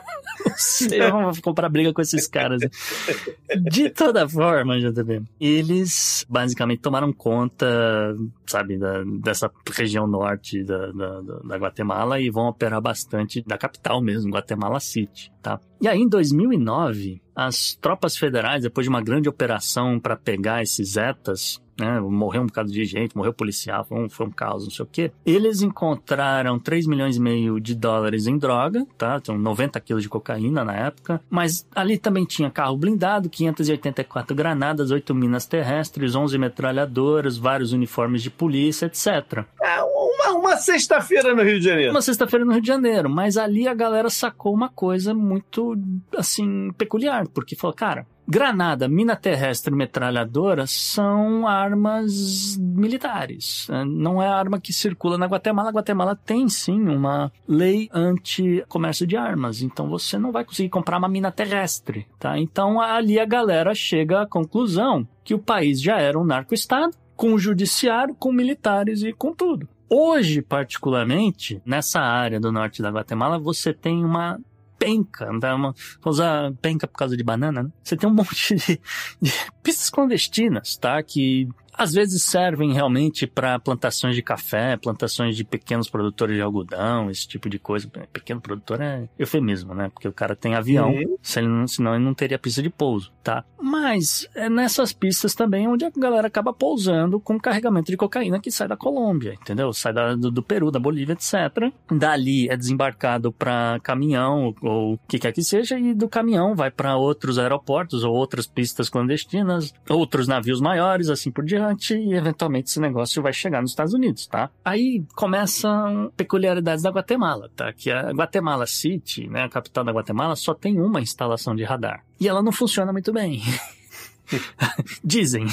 [LAUGHS] sei, vamos comprar briga com esses caras. De toda forma, JB, eles basicamente tomaram conta, sabe, da, dessa região norte da, da, da Guatemala e vão operar bastante da capital mesmo, Guatemala City, tá? E aí, em 2009, as tropas federais, depois de uma grande operação para pegar esses Zetas, né? Morreu um bocado de gente, morreu policial, foi um, foi um caos, não sei o quê. Eles encontraram 3 milhões e meio de dólares em droga, tá? Então 90 quilos de cocaína na época. Mas ali também tinha carro blindado, 584 granadas, 8 minas terrestres, 11 metralhadoras, vários uniformes de polícia, etc. É uma, uma sexta-feira no Rio de Janeiro. Uma sexta-feira no Rio de Janeiro. Mas ali a galera sacou uma coisa muito, assim, peculiar. Porque falou, cara, Granada, mina terrestre metralhadora são armas militares. É, não é arma que circula na Guatemala. A Guatemala tem sim uma lei anti-comércio de armas. Então você não vai conseguir comprar uma mina terrestre. Tá? Então ali a galera chega à conclusão que o país já era um narco-estado, com o judiciário, com militares e com tudo. Hoje, particularmente, nessa área do norte da Guatemala, você tem uma penca? Uma, usar penca por causa de banana, né? Você tem um [LAUGHS] monte de, de pistas clandestinas, tá? Que às vezes servem realmente para plantações de café, plantações de pequenos produtores de algodão, esse tipo de coisa. Pequeno produtor é eufemismo, né? Porque o cara tem avião, Uhum. se ele não- senão ele não teria pista de pouso, tá? Mas é nessas pistas também onde a galera acaba pousando com carregamento de cocaína que sai da Colômbia, entendeu? Sai da- do, do Peru, da Bolívia, etc. Dali é desembarcado para caminhão ou o que quer que seja e do caminhão vai para outros aeroportos ou outras pistas clandestinas, outros navios maiores, assim por diante, e eventualmente esse negócio vai chegar nos Estados Unidos, tá? Aí começam peculiaridades da Guatemala, tá? Que a Guatemala City, né, a capital da Guatemala, só tem uma instalação de radar. E ela não funciona muito bem. [LAUGHS] Dizem.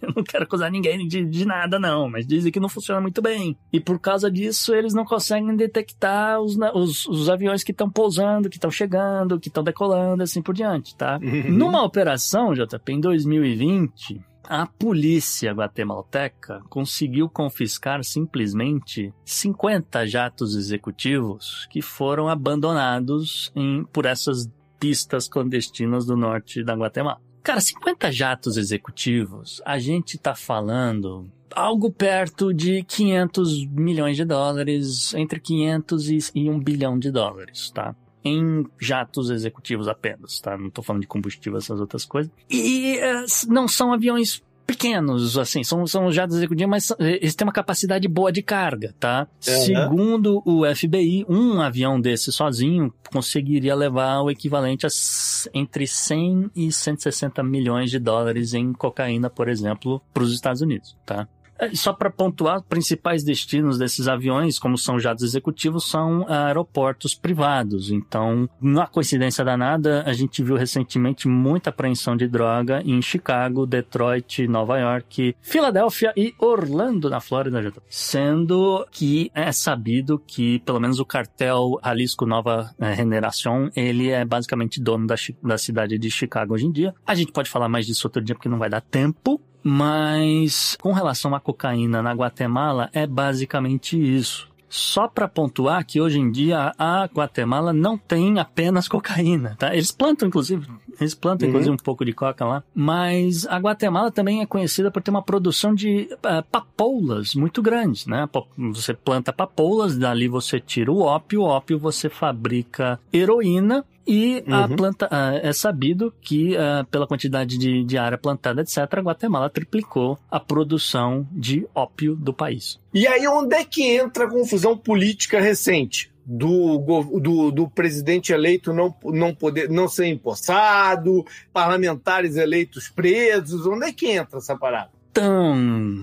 Eu não quero acusar ninguém de, de nada, não, mas dizem que não funciona muito bem. E por causa disso, eles não conseguem detectar os, os, os aviões que estão pousando, que estão chegando, que estão decolando, assim por diante, tá? Uhum. Numa operação, JP, em 2020, a polícia guatemalteca conseguiu confiscar simplesmente 50 jatos executivos que foram abandonados em, por essas pistas clandestinas do norte da Guatemala. Cara, 50 jatos executivos, a gente tá falando algo perto de 500 milhões de dólares, entre 500 e, e 1 bilhão de dólares, tá? Em jatos executivos apenas, tá? Não tô falando de combustível, essas outras coisas. E eh, não são aviões pequenos, assim, são, são jatos executivos, mas são- eles têm uma capacidade boa de carga, tá? Segundo o FBI, um avião desse sozinho conseguiria levar o equivalente a entre 100 e 160 milhões de dólares em cocaína, por exemplo, para os Estados Unidos, tá? É, Só para pontuar, principais destinos desses aviões, como são jatos executivos, são aeroportos privados. Então, na coincidência danada, a gente viu recentemente muita apreensão de droga em Chicago, Detroit, Nova York, Filadélfia e Orlando, na Flórida, sendo que é sabido que, pelo menos o cartel Jalisco Nova eh, Generación, ele é basicamente dono da, da cidade de Chicago hoje em dia. A gente pode falar mais disso outro dia porque não vai dar tempo. Mas com relação à cocaína na Guatemala, é basicamente isso. Só para pontuar que hoje em dia a Guatemala não tem apenas cocaína, tá? Eles plantam, inclusive, eles plantam, Uhum. inclusive, um pouco de coca lá. Mas a Guatemala também é conhecida por ter uma produção de ah, papoulas muito grande, né? Você planta papoulas, dali você tira o ópio, o ópio você fabrica heroína e a Uhum. planta ah, é sabido que pela quantidade de, de área plantada, etc., a Guatemala triplicou a produção de ópio do país. E aí, onde é que entra a confusão política recente? Do, do, do presidente eleito não, não poder não ser empossado, parlamentares eleitos presos, onde é que entra essa parada? Então,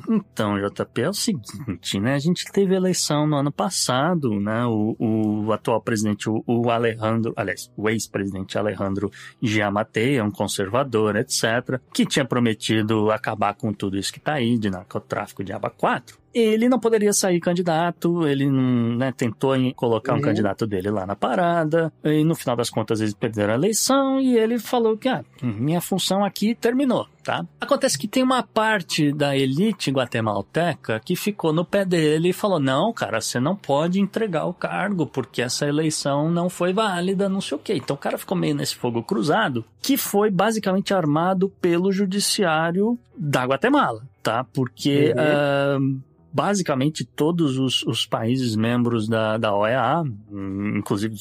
então, JP, é o seguinte, né? A gente teve eleição no ano passado, né? O, o atual presidente, o, o Alejandro, aliás, o ex-presidente Alejandro Giammattei, é um conservador, etc., que tinha prometido acabar com tudo isso que tá aí, de narcotráfico de aba 4. Ele não poderia sair candidato, ele não, né, tentou colocar um Uhum. candidato dele lá na parada, e no final das contas eles perderam a eleição, e ele falou que, ah, minha função aqui terminou, tá? Acontece que tem uma parte da elite guatemalteca que ficou no pé dele e falou, não, cara, você não pode entregar o cargo, porque essa eleição não foi válida, não sei o quê. Então o cara ficou meio nesse fogo cruzado, que foi basicamente armado pelo judiciário da Guatemala, tá? Porque... Uhum. ah, basicamente todos os, os países membros da, da OEA, hum, inclusive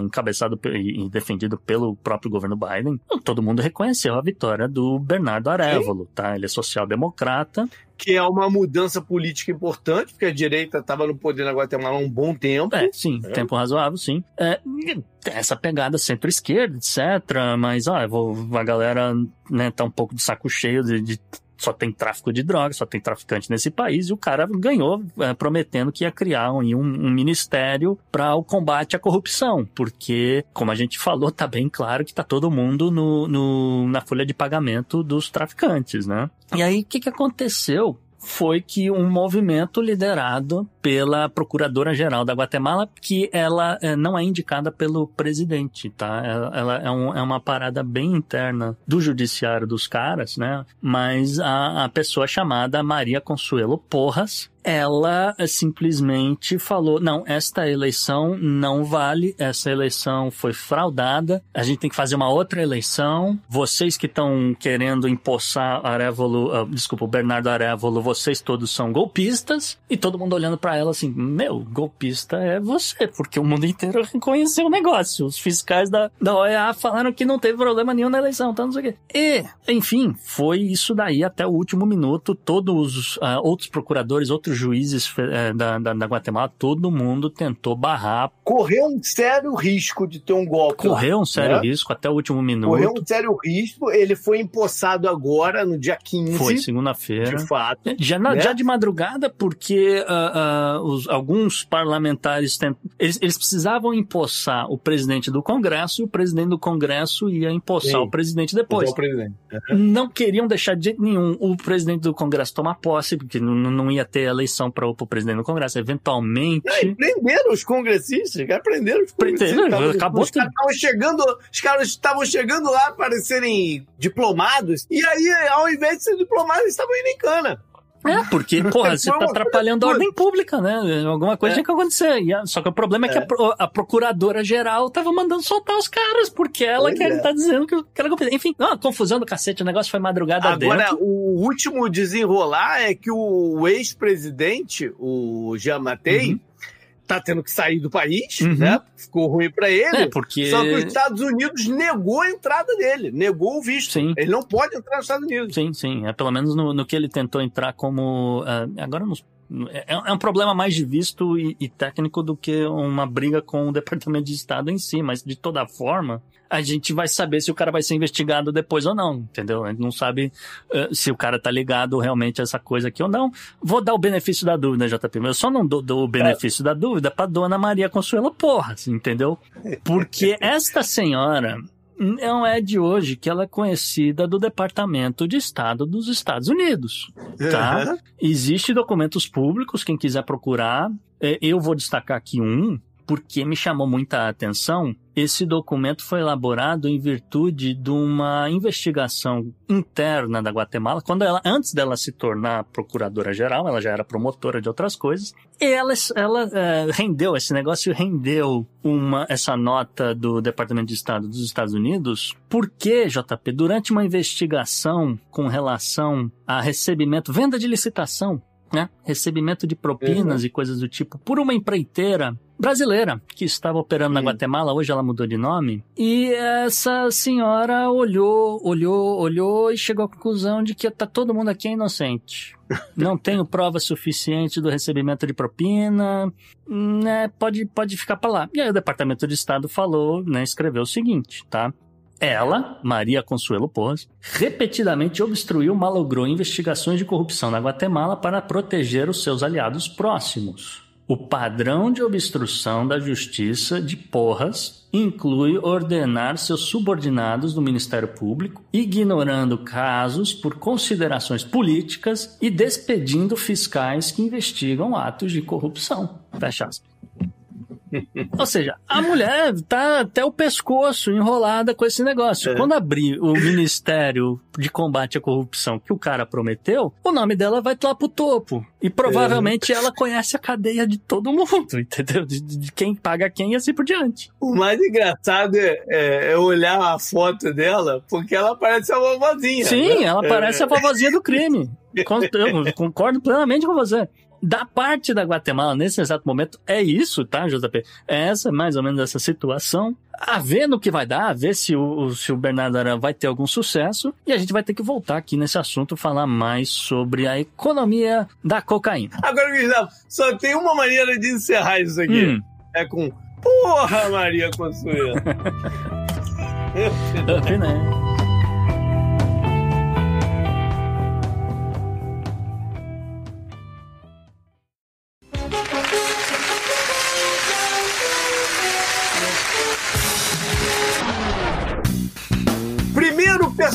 encabeçado e defendido pelo próprio governo Biden, todo mundo reconheceu a vitória do Bernardo Arevalo, tá? Ele é social-democrata, Que é uma mudança política importante, porque a direita estava no poder na Guatemala há um bom tempo. É, sim, É. tempo razoável, sim. É, essa pegada centro-esquerda, etc. Mas, ó, vou, a galera né, tá um pouco de saco cheio de, de- Só tem tráfico de drogas, só tem traficante nesse país, e o cara ganhou é, prometendo que ia criar um, um, ministério para o combate à corrupção. Porque, como a gente falou, tá bem claro que tá todo mundo no, no- na folha de pagamento dos traficantes, né? E aí, o que, que aconteceu? Foi que um movimento liderado pela Procuradora-Geral da Guatemala, que ela eh, não é indicada pelo presidente, tá? Ela, é, um- é uma parada bem interna do judiciário dos caras, né? Mas a, a pessoa chamada Maria Consuelo Porras, ela eh, simplesmente falou: não, esta eleição não vale, essa eleição foi fraudada, a gente tem que fazer uma outra eleição. Vocês que estão querendo empossar Arevolo, uh, desculpa, o Bernardo Arevolo, vocês todos são golpistas. E todo mundo olhando para ela assim: meu, golpista é você, porque o mundo inteiro reconheceu o negócio. Os fiscais da, da OEA falaram que não teve problema nenhum na eleição, então não sei o quê. E, enfim, foi isso daí até o último minuto. Todos os uh, outros procuradores, outros juízes uh, da, da, da, Guatemala, todo mundo tentou barrar. Correu um sério risco de ter um golpe. Correu um sério né? risco até o último minuto. Correu um sério risco. Ele foi empossado agora, no dia 15. Foi, segunda-feira. De fato. Já, né? já de madrugada, porque uh, os, alguns parlamentares tent... eles, eles precisavam empossar o presidente do Congresso e o presidente do Congresso ia empossar Sim. o presidente depois. O presidente. Não queriam deixar de jeito nenhum o presidente do Congresso tomar posse, porque não, não ia ter eleição para o presidente do Congresso. Eventualmente. É, prenderam os congressistas, cara, prenderam os congressistas. Prenderam, acabou os caras estavam chegando, os caras estavam chegando lá para serem diplomados, e aí, ao invés de ser diplomados, eles estavam indo em cana. É, [LAUGHS] porque, porra, você tá atrapalhando a ordem pública, né? Alguma coisa é. tinha que acontecer. só que o problema é, que a, é. a procuradora-geral tava mandando soltar os caras, porque ela que é. tá dizendo que golpista. Enfim, confusão do cacete, o negócio foi madrugada Agora, dentro. o último desenrolar é que o ex-presidente, o Jean Matei, uhum tá tendo que sair do país, uhum. né? Ficou ruim para ele. É, porque... Só que os Estados Unidos negou a entrada dele, negou o visto. Sim. Ele não pode entrar nos Estados Unidos. Sim, sim. É pelo menos no, no que ele tentou entrar como. Uh, agora não é, é, um problema mais de visto e, e, técnico do que uma briga com o Departamento de Estado em si, mas de toda forma, a gente vai saber se o cara vai ser investigado depois ou não, entendeu? A gente não sabe uh, se o cara tá ligado realmente a essa coisa aqui ou não. Vou dar o benefício da dúvida, JP. Eu só não dou, dou o benefício é. da dúvida pra dona Maria Consuelo Porra, entendeu? Porque esta senhora, não é de hoje que ela é conhecida do Departamento de Estado dos Estados Unidos, tá? Uhum. Existem documentos públicos, quem quiser procurar. É, eu vou destacar aqui um, porque me chamou muita atenção. Esse documento foi elaborado em virtude de uma investigação interna da Guatemala, quando ela, antes dela se tornar procuradora-geral, ela já era promotora de outras coisas, e ela, ela é, rendeu, esse negócio rendeu uma, essa nota do Departamento de Estado dos Estados Unidos, porque, JP, durante uma investigação com relação a recebimento, venda de licitação né? Recebimento de propinas uhum. e coisas do tipo por uma empreiteira brasileira que estava operando na Guatemala, hoje ela mudou de nome. E essa senhora olhou, olhou, olhou e chegou à conclusão de que tá todo mundo aqui é inocente. [LAUGHS] Não tenho prova suficiente do recebimento de propina, né? Pode, pode ficar para lá. E aí o Departamento de Estado falou, né? Escreveu o seguinte, tá? Ela, Maria Consuelo Porras, repetidamente obstruiu, malogrou investigações de corrupção na Guatemala para proteger os seus aliados próximos. O padrão de obstrução da justiça de Porras inclui ordenar seus subordinados do Ministério Público, ignorando casos por considerações políticas e despedindo fiscais que investigam atos de corrupção. Fecha aspas. Ou seja, a mulher tá até o pescoço enrolada com esse negócio. É. Quando abrir o Ministério de Combate à Corrupção que o cara prometeu, o nome dela vai lá pro topo. E provavelmente é. ela conhece a cadeia de todo mundo, [LAUGHS] entendeu? De, de, quem paga quem e assim por diante. O mais engraçado é, é, é olhar a foto dela, porque ela parece a vovozinha. Sim, né? ela parece a vovozinha do crime. Eu concordo plenamente com você da parte da Guatemala nesse exato momento é isso, tá, JP? É essa, mais ou menos essa situação. A ver no que vai dar, a ver se o, se o Bernardo Aran vai ter algum sucesso. E a gente vai ter que voltar aqui nesse assunto, falar mais sobre a economia da cocaína. Agora, Gustavo, só tem uma maneira de encerrar isso aqui. Hum. É com Porra, Maria Consuelo. [LAUGHS] Eu, né?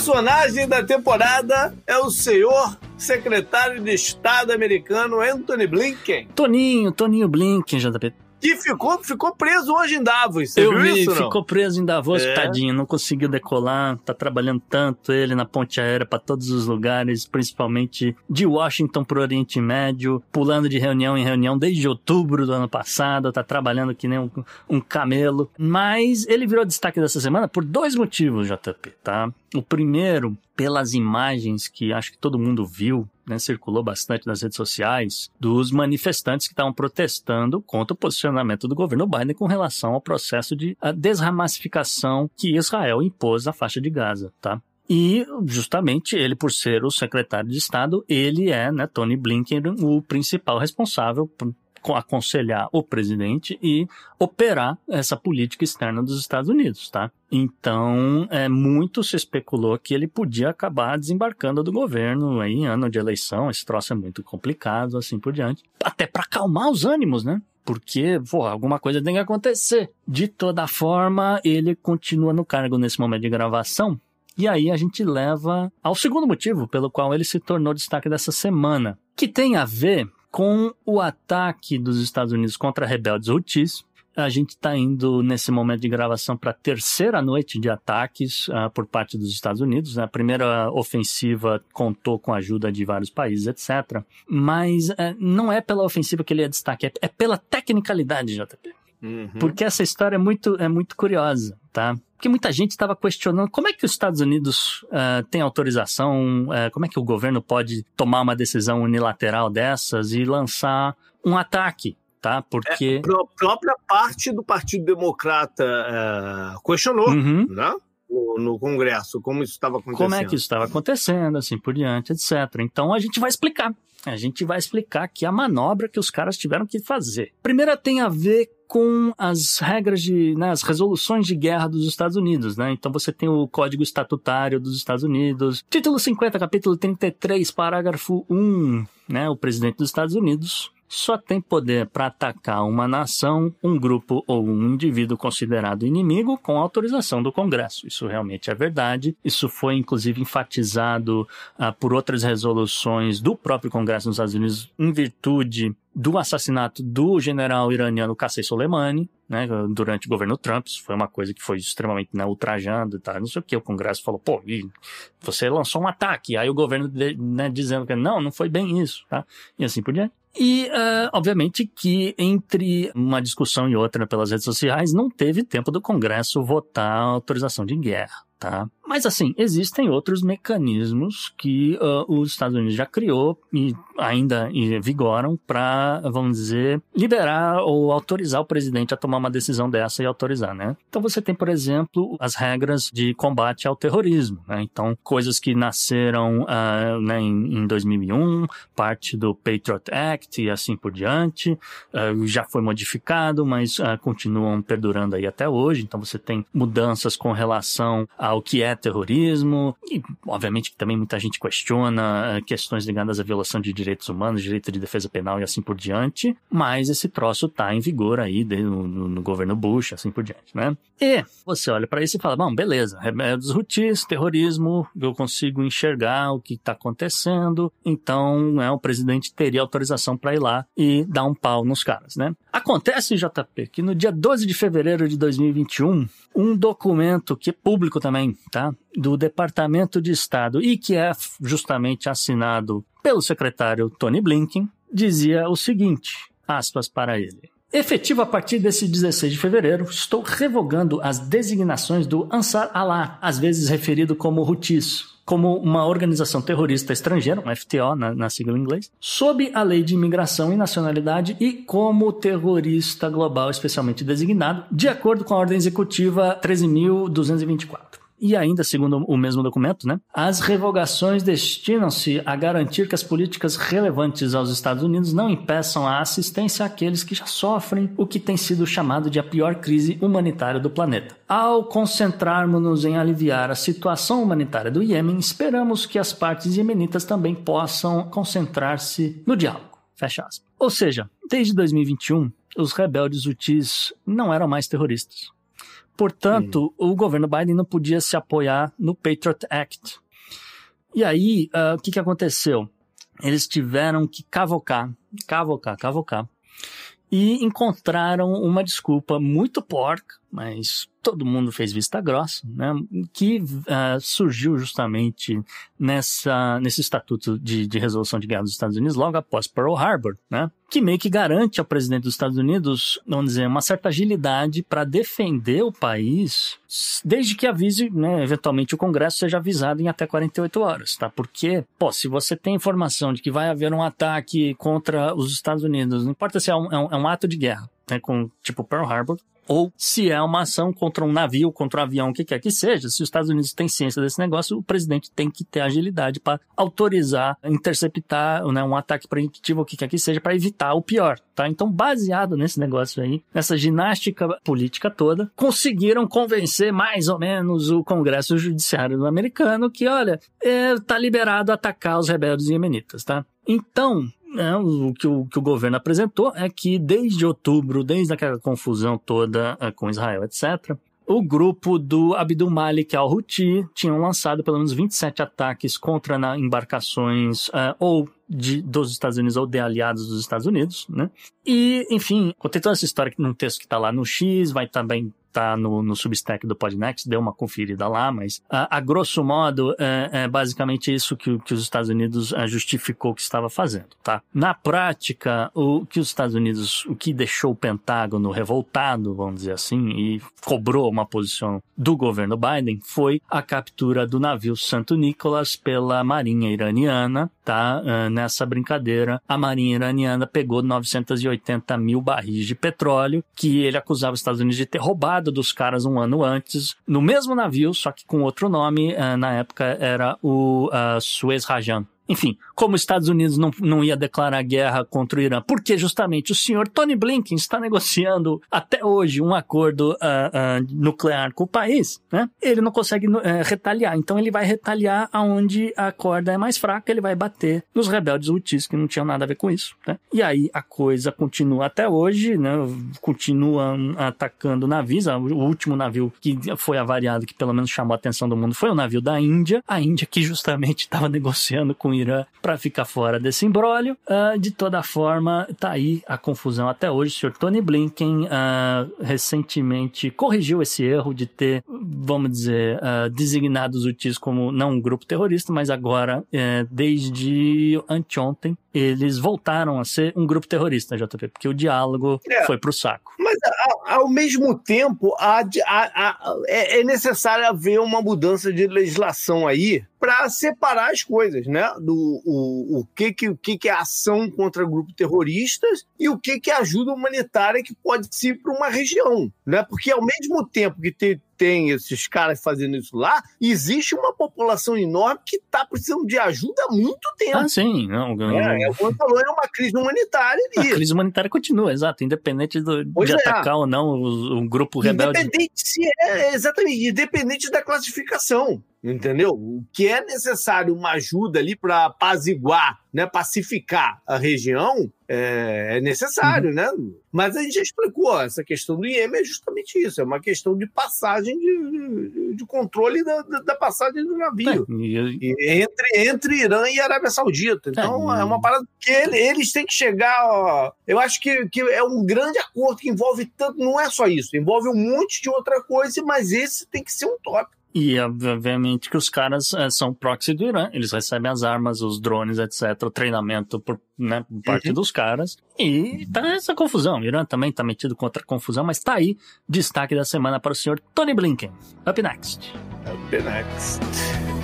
Personagem da temporada é o senhor secretário de Estado americano Anthony Blinken. Toninho, Toninho Blinken, JP. Que ficou, ficou preso hoje em Davos. Você Eu viu vi, isso, ficou preso em Davos, É. tadinho, não conseguiu decolar, tá trabalhando tanto ele na ponte aérea pra todos os lugares, principalmente de Washington pro Oriente Médio, pulando de reunião em reunião desde outubro do ano passado, tá trabalhando que nem um, um camelo. Mas ele virou destaque dessa semana por dois motivos, JP, tá? O primeiro, pelas imagens que acho que todo mundo viu, né, circulou bastante nas redes sociais, dos manifestantes que estavam protestando contra o posicionamento do governo Biden com relação ao processo de desramassificação que Israel impôs na faixa de Gaza, tá? E, justamente, ele, por ser o secretário de Estado, ele é, né, Tony Blinken, o principal responsável por aconselhar o presidente e operar essa política externa dos Estados Unidos, tá? Então, é, muito se especulou que ele podia acabar desembarcando do governo aí em ano de eleição, esse troço é muito complicado, assim por diante. Até para acalmar os ânimos, né? Porque, pô, alguma coisa tem que acontecer. De toda forma, ele continua no cargo nesse momento de gravação. E aí a gente leva ao segundo motivo pelo qual ele se tornou destaque dessa semana, que tem a ver com o ataque dos Estados Unidos contra rebeldes Houthis. A gente está indo nesse momento de gravação para a terceira noite de ataques ah, por parte dos Estados Unidos. A primeira ofensiva contou com a ajuda de vários países, etc. Mas eh, não é pela ofensiva que ele é destaque, é, é pela tecnicalidade, JP. Uhum. Porque essa história é muito, é muito curiosa, tá? Porque muita gente estava questionando como é que os Estados Unidos ah, têm autorização, ah, como é que o governo pode tomar uma decisão unilateral dessas e lançar um ataque, tá? Porque. Pró- própria parte do Partido Democrata é, questionou, Uhum. né? No, no Congresso, como isso estava acontecendo. Como é que isso estava acontecendo, assim por diante, etc. Então a gente vai explicar. A gente vai explicar aqui a manobra que os caras tiveram que fazer. Primeira tem a ver com as regras de, né, as resoluções de guerra dos Estados Unidos, né? Então você tem o Código Estatutário dos Estados Unidos, título 50, capítulo 33, parágrafo 1, né? O presidente dos Estados Unidos só tem poder para atacar uma nação, um grupo ou um indivíduo considerado inimigo com autorização do Congresso. Isso realmente é verdade. Isso foi inclusive enfatizado ah, por outras resoluções do próprio Congresso dos Estados Unidos em virtude do assassinato do general iraniano Qasem Soleimani, né, durante o governo Trump. Isso foi uma coisa que foi extremamente né, ultrajando e tal, não sei o que. O Congresso falou, pô, você lançou um ataque. Aí o governo né, dizendo que não, não foi bem isso, tá? E assim por diante. E, uh, obviamente, que entre uma discussão e outra pelas redes sociais, não teve tempo do Congresso votar a autorização de guerra, tá? Mas, assim, existem outros mecanismos que uh, os Estados Unidos já criou e ainda vigoram para, vamos dizer, liberar ou autorizar o presidente a tomar uma decisão dessa e autorizar, né? Então, você tem, por exemplo, as regras de combate ao terrorismo, né? Então, coisas que nasceram uh, né, em, em 2001, parte do Patriot Act e assim por diante, uh, já foi modificado, mas continuam perdurando aí até hoje. Então você tem mudanças com relação ao que é terrorismo e, obviamente, que também muita gente questiona uh, questões ligadas à violação de direitos humanos, direito de defesa penal e assim por diante. Mas esse troço tá em vigor aí de, no, no, governo Bush, assim por diante, né? E você olha para isso e fala, bom, beleza, rebeldes rutis, terrorismo, eu consigo enxergar o que está acontecendo, então né, o presidente teria autorização para ir lá e dar um pau nos caras, né? Acontece, JP, que no dia 12 de fevereiro de 2021, um documento que é público também, tá? Do Departamento de Estado e que é justamente assinado pelo secretário Tony Blinken, dizia o seguinte, aspas para ele. Efetivo a partir desse 16 de fevereiro, estou revogando as designações do Ansar Allah, às vezes referido como Houthis, como uma organização terrorista estrangeira, um FTO na, na sigla em inglês, sob a lei de imigração e nacionalidade e como terrorista global especialmente designado, de acordo com a ordem executiva 13.224. E ainda, segundo o mesmo documento, né, as revogações destinam-se a garantir que as políticas relevantes aos Estados Unidos não impeçam a assistência àqueles que já sofrem o que tem sido chamado de a pior crise humanitária do planeta. Ao concentrarmos-nos em aliviar a situação humanitária do Iêmen, esperamos que as partes iemenitas também possam concentrar-se no diálogo. Fecha aspas. Ou seja, desde 2021, os rebeldes Houthis não eram mais terroristas. Portanto, hum. o governo Biden não podia se apoiar no Patriot Act. E aí, uh, o que, que aconteceu? Eles tiveram que cavocar, cavocar, cavocar e encontraram uma desculpa muito porca, mas todo mundo fez vista grossa, né? Que uh, surgiu justamente nessa, nesse estatuto de, de resolução de guerra dos Estados Unidos logo após Pearl Harbor, né? Que meio que garante ao presidente dos Estados Unidos, vamos dizer, uma certa agilidade para defender o país, desde que avise, né, eventualmente o Congresso seja avisado em até 48 horas, tá? Porque, pô, se você tem informação de que vai haver um ataque contra os Estados Unidos, não importa se é um, é um, é um ato de guerra, né, com tipo Pearl Harbor, ou se é uma ação contra um navio, contra um avião, o que quer que seja, se os Estados Unidos têm ciência desse negócio, o presidente tem que ter agilidade para autorizar, interceptar né, um ataque preemptivo, o que quer que seja, para evitar o pior. Tá? Então, baseado nesse negócio aí, nessa ginástica política toda, conseguiram convencer mais ou menos o Congresso Judiciário americano que, olha, é, tá liberado atacar os rebeldes iemenitas, tá? Então, o, que o que o governo apresentou é que desde outubro, desde aquela confusão toda é, com Israel, etc., o grupo do Abdul Malik al-Houthi tinham lançado pelo menos 27 ataques contra embarcações uh, ou de, dos Estados Unidos ou de aliados dos Estados Unidos, né? E, enfim, contei toda essa história num texto que está lá no X, vai também tá no, no Substack do Podnext, deu uma conferida lá, mas a, a grosso modo é, é, basicamente isso que, que os Estados Unidos é, justificou que estava fazendo, tá? Na prática, o que os Estados Unidos, o que deixou o Pentágono revoltado, vamos dizer assim, e cobrou uma posição do governo Biden foi a captura do navio Santo Nicolas pela Marinha iraniana, tá? Uh, nessa brincadeira, a Marinha iraniana pegou 980 mil barris de petróleo que ele acusava os Estados Unidos de ter roubado dos caras um ano antes, no mesmo navio, só que com outro nome, uh, na época era o uh, Suez Rajan. Enfim, como os Estados Unidos não, não ia declarar guerra contra o Irã, porque justamente o senhor Tony Blinken está negociando até hoje um acordo uh, uh, nuclear com o país, né? Ele não consegue uh, retaliar, então ele vai retaliar aonde a corda é mais fraca, ele vai bater nos rebeldes hutis que não tinham nada a ver com isso, né? E aí a coisa continua até hoje, né? Continua atacando navios, o último navio que foi avariado, que pelo menos chamou a atenção do mundo, foi o navio da Índia, a Índia que justamente estava negociando com o Irã para ficar fora desse imbróglio. Uh, de toda forma, tá aí a confusão até hoje. O senhor Tony Blinken uh, recentemente corrigiu esse erro de ter, vamos dizer, uh, designado os UTIs como não um grupo terrorista, mas agora, eh, desde anteontem, eles voltaram a ser um grupo terrorista, JP, porque o diálogo é, foi pro saco. Mas, ao, mesmo tempo, é, é necessário haver uma mudança de legislação aí para separar as coisas, né? Do o, o, que, que, o que, que é ação contra grupos terroristas e o que, que é ajuda humanitária que pode ser para uma região, né? Porque ao mesmo tempo que tem, tem esses caras fazendo isso lá, existe uma população enorme que está precisando de ajuda há muito tempo. Ah, sim. Não, não. É, é, falou, é uma crise humanitária ali. A crise humanitária continua, exato, independente do, de é. atacar ou não o, o grupo rebelde. Independente se é, exatamente, independente da classificação entendeu? O que é necessário uma ajuda ali para apaziguar, né, pacificar a região, é, é necessário, uhum. né? Mas a gente já explicou, essa questão do Iêmen é justamente isso, é uma questão de passagem, de, de controle da, da, passagem do navio. É, entre, entre Irã e Arábia Saudita. Então é, é uma parada que ele, eles têm que chegar. Ó, eu acho que, que é um grande acordo que envolve tanto, não é só isso, envolve um monte de outra coisa, mas esse tem que ser um tópico. E, obviamente, que os caras é, são proxy do Irã. Eles recebem as armas, os drones, etc. O treinamento por, né, parte uhum. dos caras. E tá essa confusão. O Irã também tá metido com outra confusão, mas tá aí. Destaque da semana para o senhor Tony Blinken. Up next. Up next.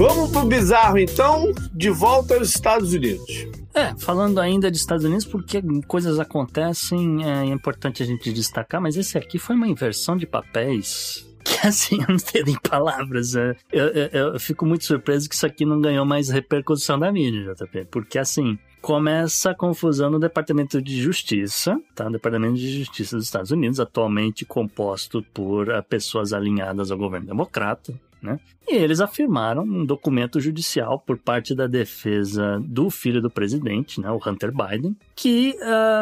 Vamos pro bizarro então, de volta aos Estados Unidos. É, falando ainda de Estados Unidos, porque coisas acontecem, é importante a gente destacar, mas esse aqui foi uma inversão de papéis [LAUGHS] que assim, eu não tenho nem palavras. É, eu, eu, eu, fico muito surpreso que isso aqui não ganhou mais repercussão da mídia, JP. Porque assim, começa a confusão no Departamento de Justiça, tá? O Departamento de Justiça dos Estados Unidos, atualmente composto por uh, pessoas alinhadas ao governo democrata né? E eles afirmaram um documento judicial por parte da defesa do filho do presidente, né, o Hunter Biden, que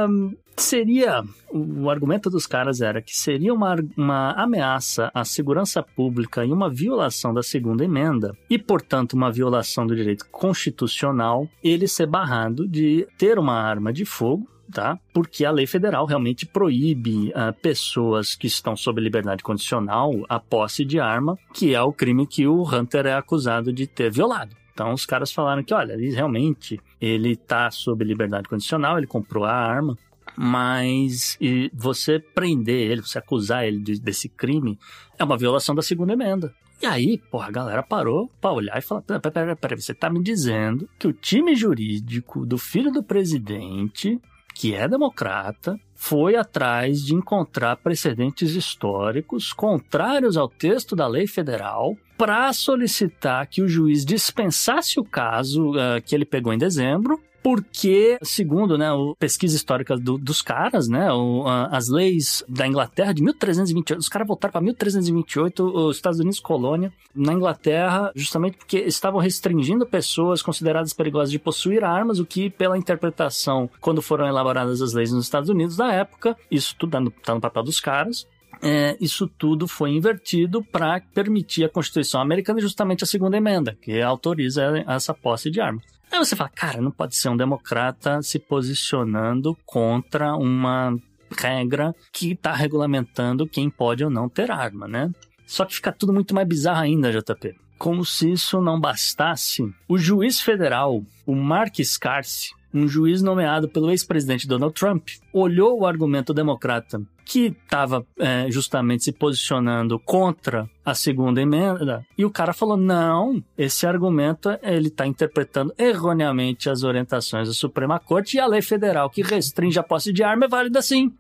um, seria. O argumento dos caras era que seria uma, uma ameaça à segurança pública e uma violação da segunda emenda, e, portanto, uma violação do direito constitucional, ele ser barrado de ter uma arma de fogo tá? Porque a lei federal realmente proíbe uh, pessoas que estão sob liberdade condicional a posse de arma, que é o crime que o Hunter é acusado de ter violado. Então os caras falaram que, olha, realmente ele tá sob liberdade condicional, ele comprou a arma, mas e você prender ele, você acusar ele de, desse crime, é uma violação da segunda emenda. E aí, porra, a galera parou pra olhar e falar: peraí, peraí, peraí, você tá me dizendo que o time jurídico do filho do presidente que é democrata, foi atrás de encontrar precedentes históricos contrários ao texto da lei federal para solicitar que o juiz dispensasse o caso uh, que ele pegou em dezembro porque, segundo né, a pesquisa histórica do, dos caras, né, o, a, as leis da Inglaterra de 1328, os caras voltaram para 1328, os Estados Unidos colônia, na Inglaterra, justamente porque estavam restringindo pessoas consideradas perigosas de possuir armas, o que, pela interpretação, quando foram elaboradas as leis nos Estados Unidos da época, isso tudo está no, tá no papel dos caras, é, isso tudo foi invertido para permitir a Constituição americana justamente a segunda emenda, que autoriza essa posse de armas. Aí você fala, cara, não pode ser um democrata se posicionando contra uma regra que está regulamentando quem pode ou não ter arma, né? Só que fica tudo muito mais bizarro ainda, JP. Como se isso não bastasse, o juiz federal, o Mark Scarce, um juiz nomeado pelo ex-presidente Donald Trump, olhou o argumento democrata que estava é, justamente se posicionando contra a segunda emenda e o cara falou não, esse argumento ele está interpretando erroneamente as orientações da Suprema Corte e a lei federal que restringe a posse de arma é válida sim.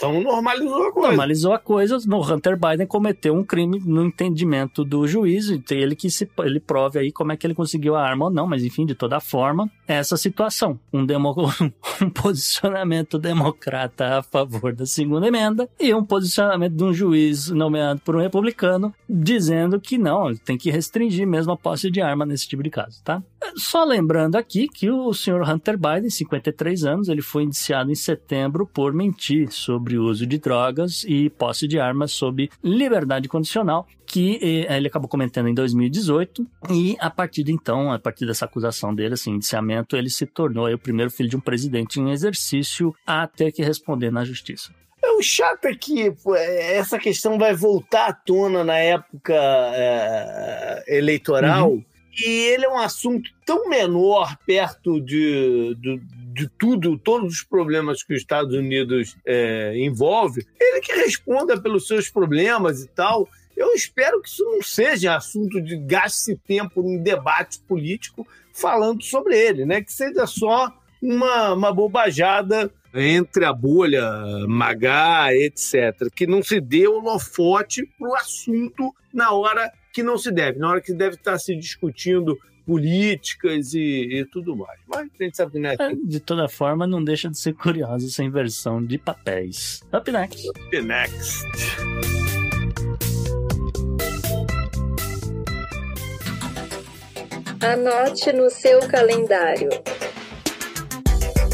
Então normalizou a coisa. Normalizou a coisa. No Hunter Biden cometeu um crime no entendimento do juiz. E ele que se, ele prove aí como é que ele conseguiu a arma ou não. Mas enfim, de toda forma, é essa situação. Um, demo, [LAUGHS] um posicionamento democrata a favor da segunda emenda e um posicionamento de um juiz nomeado por um republicano dizendo que não, tem que restringir mesmo a posse de arma nesse tipo de caso, tá? Só lembrando aqui que o senhor Hunter Biden, 53 anos, ele foi indiciado em setembro por mentir sobre o uso de drogas e posse de armas sob liberdade condicional, que eh, ele acabou cometendo em 2018 e a partir de então, a partir dessa acusação dele, assim, indiciamento, ele se tornou o primeiro filho de um presidente em exercício a ter que responder na justiça. É, o chato é que pô, é, essa questão vai voltar à tona na época é, eleitoral. Uhum e ele é um assunto tão menor perto de, de, de tudo, todos os problemas que os Estados Unidos é, envolve. Ele que responda pelos seus problemas e tal. Eu espero que isso não seja assunto de gaste tempo em debate político falando sobre ele, né? Que seja só uma, uma bobajada entre a bolha magá, etc. Que não se dê holofote para o assunto na hora que não se deve, na hora que deve estar se discutindo políticas e, e tudo mais. Mas a gente sabe que não é assim. De toda forma, não deixa de ser curiosa essa inversão de papéis. Up next. Up next. Anote no seu calendário.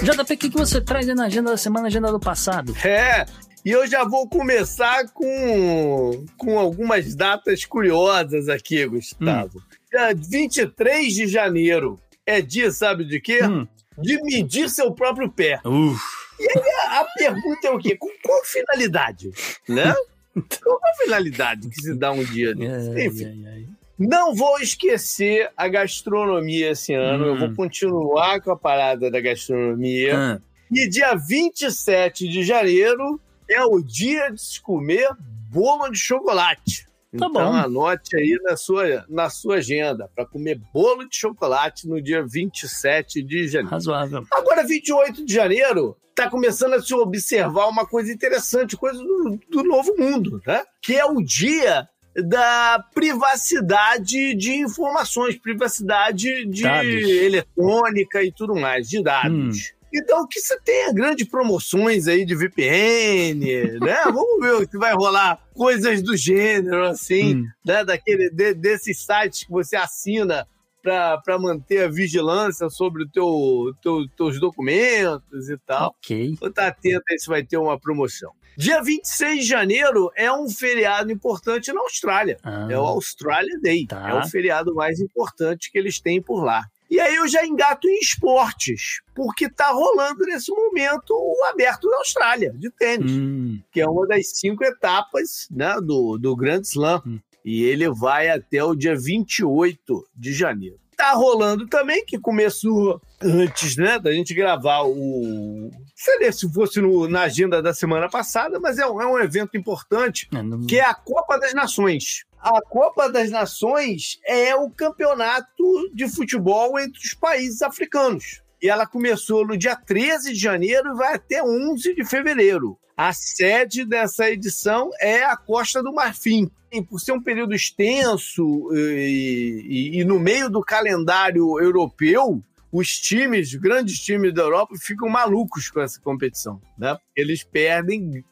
JP, o que, que você traz na agenda da semana, agenda do passado? É, e eu já vou começar com, com algumas datas curiosas aqui, Gustavo. Hum. Dia 23 de janeiro é dia, sabe de quê? Hum. De medir seu próprio pé. Uf. E aí a, a pergunta é o quê? Com qual finalidade? Né? [LAUGHS] qual a finalidade que se dá um dia desse? Enfim. Não vou esquecer a gastronomia esse ano. Hum. Eu vou hum. continuar com a parada da gastronomia. Hum. E dia 27 de janeiro é o dia de se comer bolo de chocolate. Tá então bom. anote aí na sua, na sua agenda para comer bolo de chocolate no dia 27 de janeiro. Razoável. Agora, 28 de janeiro, está começando a se observar uma coisa interessante, coisa do, do novo mundo, né? Que é o dia da privacidade de informações, privacidade de eletrônica e tudo mais, de dados. Hum. Então, que você tenha grandes promoções aí de VPN, né? [LAUGHS] Vamos ver se vai rolar coisas do gênero, assim, Hum. né? Daquele, de- desses sites que você assina para manter a vigilância sobre o teu, teu, teus documentos e tal. Ok. Vou estar atento aí se vai ter uma promoção. Dia 26 de janeiro é um feriado importante na Austrália. Ah, É o Australia Day. Tá. É o feriado mais importante que eles têm por lá. E aí eu já engato em esportes, porque tá rolando nesse momento o aberto da Austrália, de tênis, hum, que é uma das cinco etapas né, do, do Grand Slam. Hum. E ele vai até o dia 28 de janeiro. Tá rolando também, que começou antes né, da gente gravar o. Seria se fosse no- na agenda da semana passada, mas é um, é um evento importante é, não- que é a Copa das Nações. A Copa das Nações é o campeonato de futebol entre os países africanos. E ela começou no dia 13 de janeiro e vai até 11 de fevereiro. A sede dessa edição é a Costa do Marfim. E por ser um período extenso e, e- e no meio do calendário europeu, os times, grandes times da Europa, ficam malucos com essa competição. Né? Eles perdem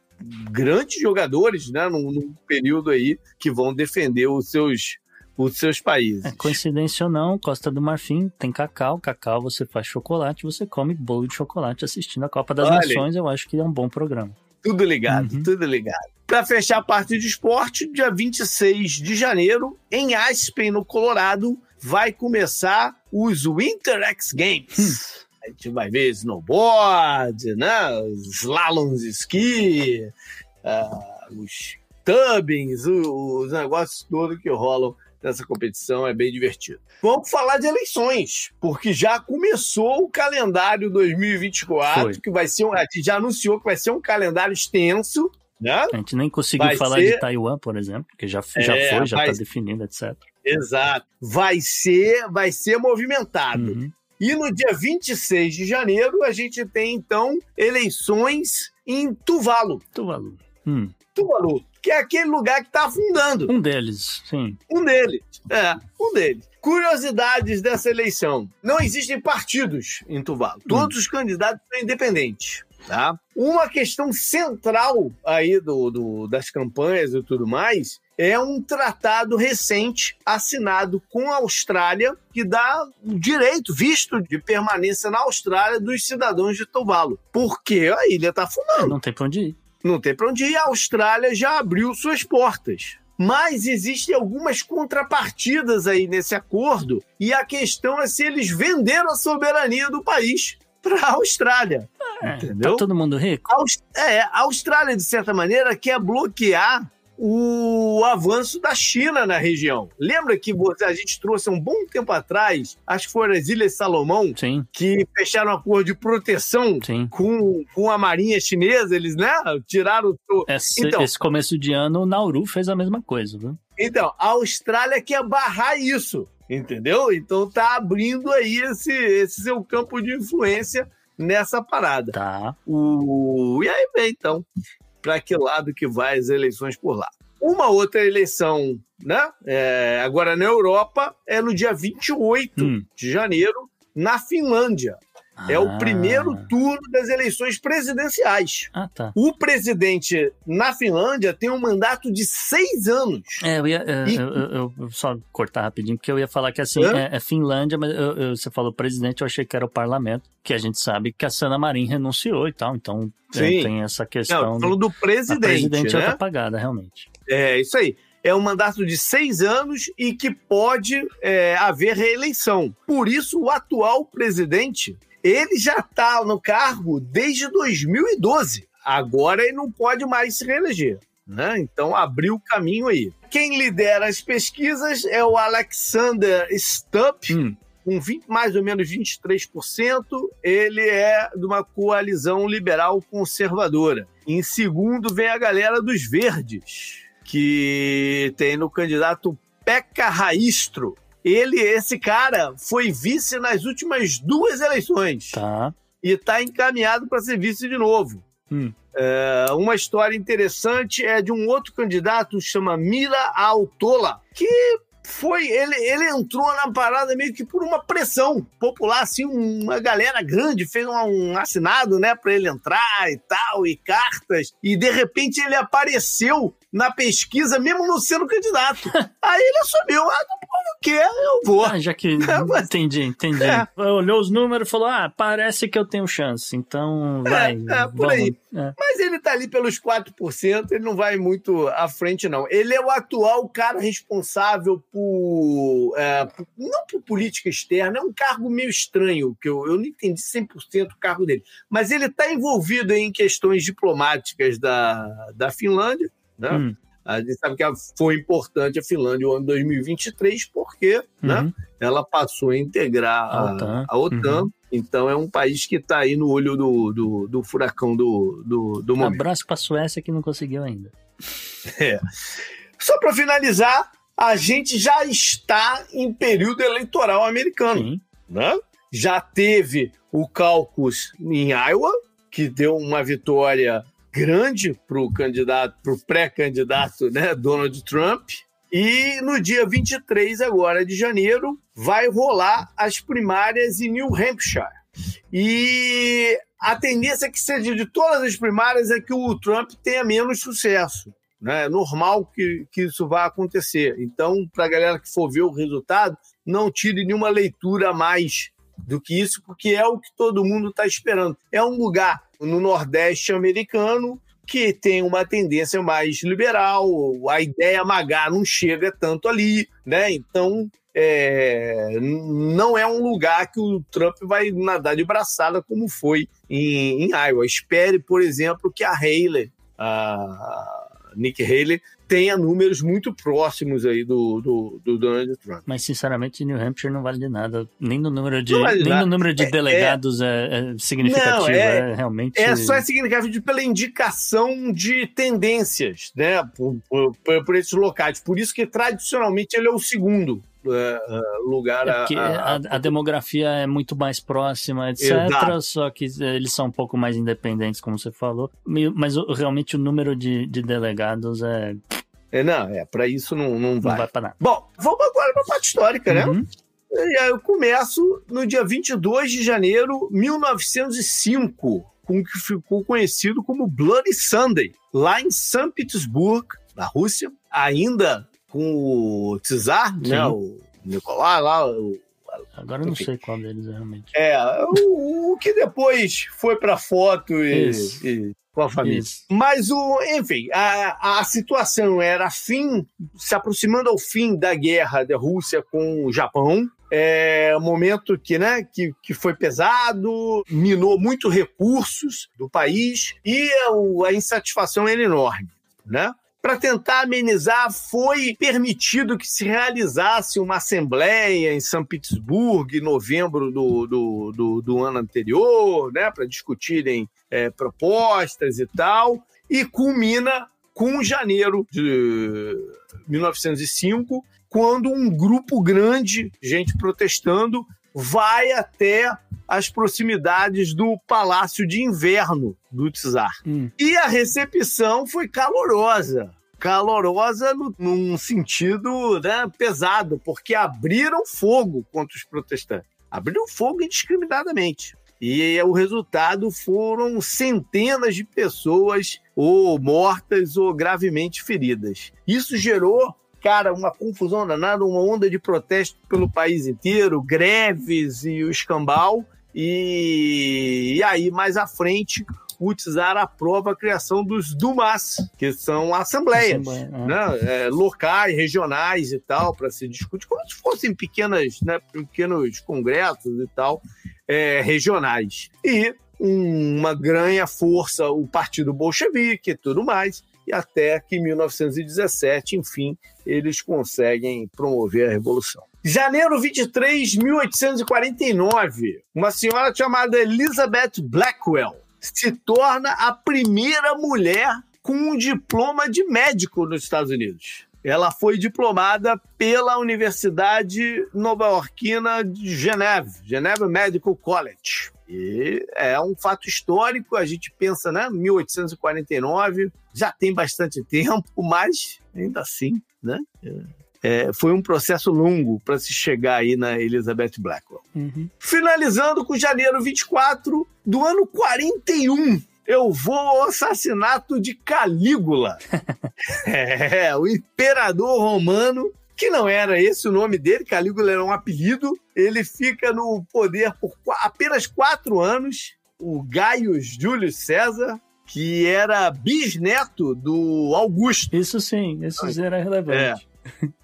grandes jogadores, né, num, num período aí que vão defender os seus, os seus países. É, coincidência ou não, Costa do Marfim tem cacau. Cacau você faz chocolate, você come bolo de chocolate assistindo a Copa das Olha. Nações. Eu acho que é um bom programa. Tudo ligado, Uhum. tudo ligado. Para fechar a parte de esporte, dia 26 de janeiro, em Aspen, no Colorado, vai começar os Winter X Games. A gente vai ver snowboard, né? os slaloms de esqui, ah, os tubbings, o- os negócios todos que rolam nessa competição. É bem divertido. Vamos falar de eleições, porque já começou o calendário 2024, Foi. que vai ser um, a gente já anunciou que vai ser um calendário extenso, né? A gente nem conseguiu Vai falar ser- de Taiwan, por exemplo, que já, já É, foi, já vai- está definido, etc. Exato. Vai ser, vai ser movimentado. Uhum. E no dia 26 de janeiro a gente tem então eleições em Tuvalu. Tuvalu. Hum, Tuvalu, que é aquele lugar que está afundando. Um deles, sim. Um deles. É, um deles. Curiosidades dessa eleição. Não existem partidos em Tuvalu. Todos os candidatos são independentes. Tá? Uma questão central aí do, do- das campanhas e tudo mais é um tratado recente assinado com a Austrália que dá o direito, visto de permanência na Austrália dos cidadãos de Tuvalu. Porque a ilha está afundando Não tem pra onde ir. não tem para onde ir. A Austrália já abriu suas portas. Mas existem algumas contrapartidas aí nesse acordo, e a questão é se eles venderam a soberania do país para a Austrália. É, Entendeu? Tá todo mundo rico? A É, a Austrália, de certa maneira, quer bloquear o avanço da China na região. Lembra que a gente trouxe um bom tempo atrás, acho que foram as Ilhas Salomão, Sim, que fecharam um acordo de proteção sim. com, com a marinha chinesa, eles, né, tiraram o, Esse, Então- esse começo de ano, o Nauru fez a mesma coisa, viu? Então, a Austrália quer barrar isso, entendeu? Então tá abrindo aí esse, esse seu campo de influência nessa parada. Tá. O... E aí vem, então, para que lado que vai as eleições por lá. Uma outra eleição, né? é, agora na Europa, é no dia 28 Hum. de janeiro, na Finlândia. É o Ah. primeiro turno das eleições presidenciais. Ah, tá. O presidente na Finlândia tem um mandato de seis anos. É, eu ia. é, E- eu, eu- eu- só cortar rapidinho, porque eu ia falar que assim, é, é Finlândia, mas eu- eu- você falou presidente, eu achei que era o parlamento, que a gente sabe que a Sana Marin renunciou e tal, então é, Sim. tem essa Não, questão. tô falando do a presidente, presidente é né? outra pagada, realmente. É isso aí. É um mandato de seis anos e que pode é, haver reeleição. Por isso, o atual presidente, ele já está no cargo desde 2012. Agora ele não pode mais se reeleger. Né? Então abriu o caminho aí. Quem lidera as pesquisas é o Alexander Stubb, Hum, com 20, mais ou menos 23%. Ele é de uma coalizão liberal conservadora. Em segundo vem a galera dos Verdes, que tem no candidato Pekka Raistro. Ele, esse cara, foi vice nas últimas duas eleições tá. e está encaminhado para ser vice de novo. Hum. É, uma história interessante é de um outro candidato, chama Mila Autola, que foi ele, ele entrou na parada meio que por uma pressão popular, assim, uma galera grande fez um, um assinado, né, para ele entrar e tal, e cartas, e de repente ele apareceu na pesquisa, mesmo não sendo candidato. [LAUGHS] Aí ele assumiu, ah, o que eu vou. Ah, já que. [LAUGHS] Mas- Entendi, entendi. É. Olhou os números e falou: ah, parece que eu tenho chance. Então vai. é, por vamos. aí. É. Mas ele tá ali pelos 4%, ele não vai muito à frente, não. Ele é o atual cara responsável por. é, por- não por política externa, é um cargo meio estranho, que eu, eu não entendi 100% o cargo dele. Mas ele está envolvido em questões diplomáticas da, da Finlândia, né? Hum, A gente sabe que a- foi importante a Finlândia no ano 2023, porque né, uhum. ela passou a integrar A a, OTAN. a OTAN. Uhum. Então é um país que está aí no olho do, do, do furacão do, do, do momento. Abraço pra Suécia que não conseguiu ainda. [LAUGHS] Só para finalizar, a gente já está em período eleitoral americano. Sim. Né? Já teve o caucus em Iowa, que deu uma vitória grande para o candidato, para o pré-candidato né, Donald Trump. E no dia 23 agora de janeiro vai rolar as primárias em New Hampshire. E a tendência é que seja de todas as primárias é que o Trump tenha menos sucesso. né? É normal que, que isso vá acontecer. Então, para a galera que for ver o resultado, não tire nenhuma leitura a mais do que isso, porque é o que todo mundo está esperando. É um lugar no Nordeste americano que tem uma tendência mais liberal, a ideia magá não chega tanto ali, né? Então, é, não é um lugar que o Trump vai nadar de braçada como foi em, em Iowa. Espere, por exemplo, que a Haley, a Nick Haley, tenha números muito próximos aí do, do, do Donald Trump. Mas, sinceramente, New Hampshire não vale de nada. Nem no número de, vale nem nada. no número de É- delegados é, é significativo. Não, é- é, realmente. É só significativo pela indicação de tendências, né? Por, por- por esses locais. Por isso que tradicionalmente ele é o segundo é, é, lugar É a- a- a, a demografia é muito mais próxima, etc. Exato. Só que eles são um pouco mais independentes, como você falou. Mas realmente o número de, de delegados é, É, não, é, para isso não, não não vai. vai para nada. Bom, vamos agora para a parte histórica, né? Uhum. E eu começo no dia 22 de janeiro de 1905, com o que ficou conhecido como Bloody Sunday, lá em São Petersburgo, na Rússia, ainda com o czar, né, o Nicolai lá, o, Agora eu não Enfim. sei qual deles é realmente. é, o, o que depois foi para foto e, Isso. e com a família. Isso. Mas, o, enfim, a, a situação era fim, se aproximando ao fim da guerra da Rússia com o Japão. É um momento que, né, que, que foi pesado, minou muito recursos do país e a, a insatisfação era enorme. Né? Para tentar amenizar, foi permitido que se realizasse uma assembleia em São Petersburgo em novembro do, do, do, do ano anterior, né, para discutirem é, propostas e tal, e culmina com janeiro de 1905, quando um grupo grande, gente protestando, vai até as proximidades do Palácio de Inverno do Czar. Hum. E a recepção foi calorosa. Calorosa no, num sentido né, pesado, porque abriram fogo contra os protestantes. Abriram fogo indiscriminadamente. E o resultado foram centenas de pessoas ou mortas ou gravemente feridas. Isso gerou, cara, uma confusão danada, uma onda de protesto pelo país inteiro, greves e o escambau. E, e aí, mais à frente, aprova a criação dos Dumas, que são assembleias Assembleia, é. né, é, locais, regionais e tal, para se discutir, como se fossem pequenas, né, pequenos congressos e tal, é, regionais. E uma ganha força o Partido Bolchevique e tudo mais, e até que em 1917, enfim, eles conseguem promover a Revolução. Janeiro 23, 1849, uma senhora chamada Elizabeth Blackwell se torna a primeira mulher com um diploma de médico nos Estados Unidos. Ela foi diplomada pela Universidade Nova-Iorquina de Geneve, Geneva Medical College. E é um fato histórico, a gente pensa, né, 1849, já tem bastante tempo, mas ainda assim, né, é, foi um processo longo para se chegar aí na Elizabeth Blackwell. Uhum. Finalizando com janeiro 24 do ano 41. Eu vou ao assassinato de Calígula. [LAUGHS] é, o imperador romano, que não era esse o nome dele, Calígula era um apelido. Ele fica no poder por apenas quatro anos. O Gaius Júlio César, que era bisneto do Augusto. Isso sim, isso sim era relevante.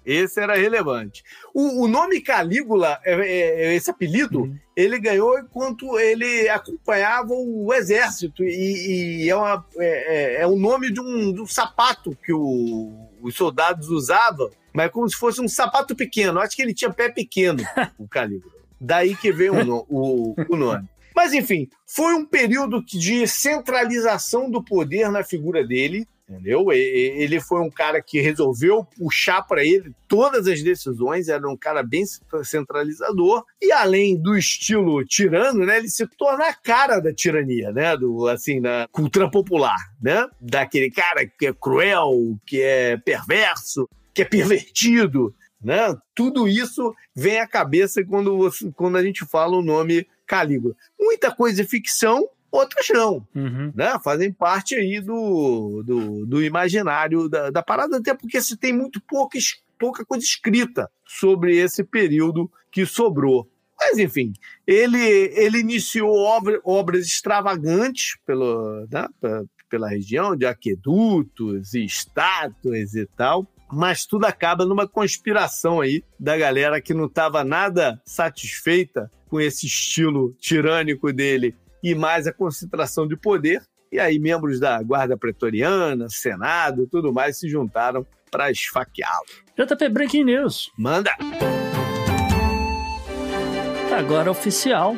Esse era relevante. O, o nome Calígula, é- é- é esse apelido, Uhum. ele ganhou enquanto ele acompanhava o exército. E, e é, uma- é- é- é o nome de um, de um sapato que o- os soldados usavam, mas como se fosse um sapato pequeno. Acho que ele tinha pé pequeno, o Calígula. Daí que veio o, o- o nome. Mas, enfim, foi um período de centralização do poder na figura dele. Entendeu? Ele foi um cara que resolveu puxar para ele todas as decisões, era um cara bem centralizador, e além do estilo tirano, né, ele se torna a cara da tirania, né, do, assim, da cultura popular, né, daquele cara que é cruel, que é perverso, que é pervertido, né, tudo isso vem à cabeça quando, você, quando a gente fala o nome Calígula. Muita coisa é ficção, outras não Uhum. né, fazem parte aí do, do, do imaginário da, da parada, até porque se tem muito pouca, pouca coisa escrita sobre esse período que sobrou. Mas, enfim, ele, ele iniciou obra- obras extravagantes pelo, né, pe- pela região, de aquedutos e estátuas e tal, mas tudo acaba numa conspiração aí da galera que não estava nada satisfeita com esse estilo tirânico dele e mais a concentração de poder. E aí, membros da Guarda Pretoriana, Senado, tudo mais se juntaram para esfaqueá-lo. JP Breaking News. Manda! Agora oficial,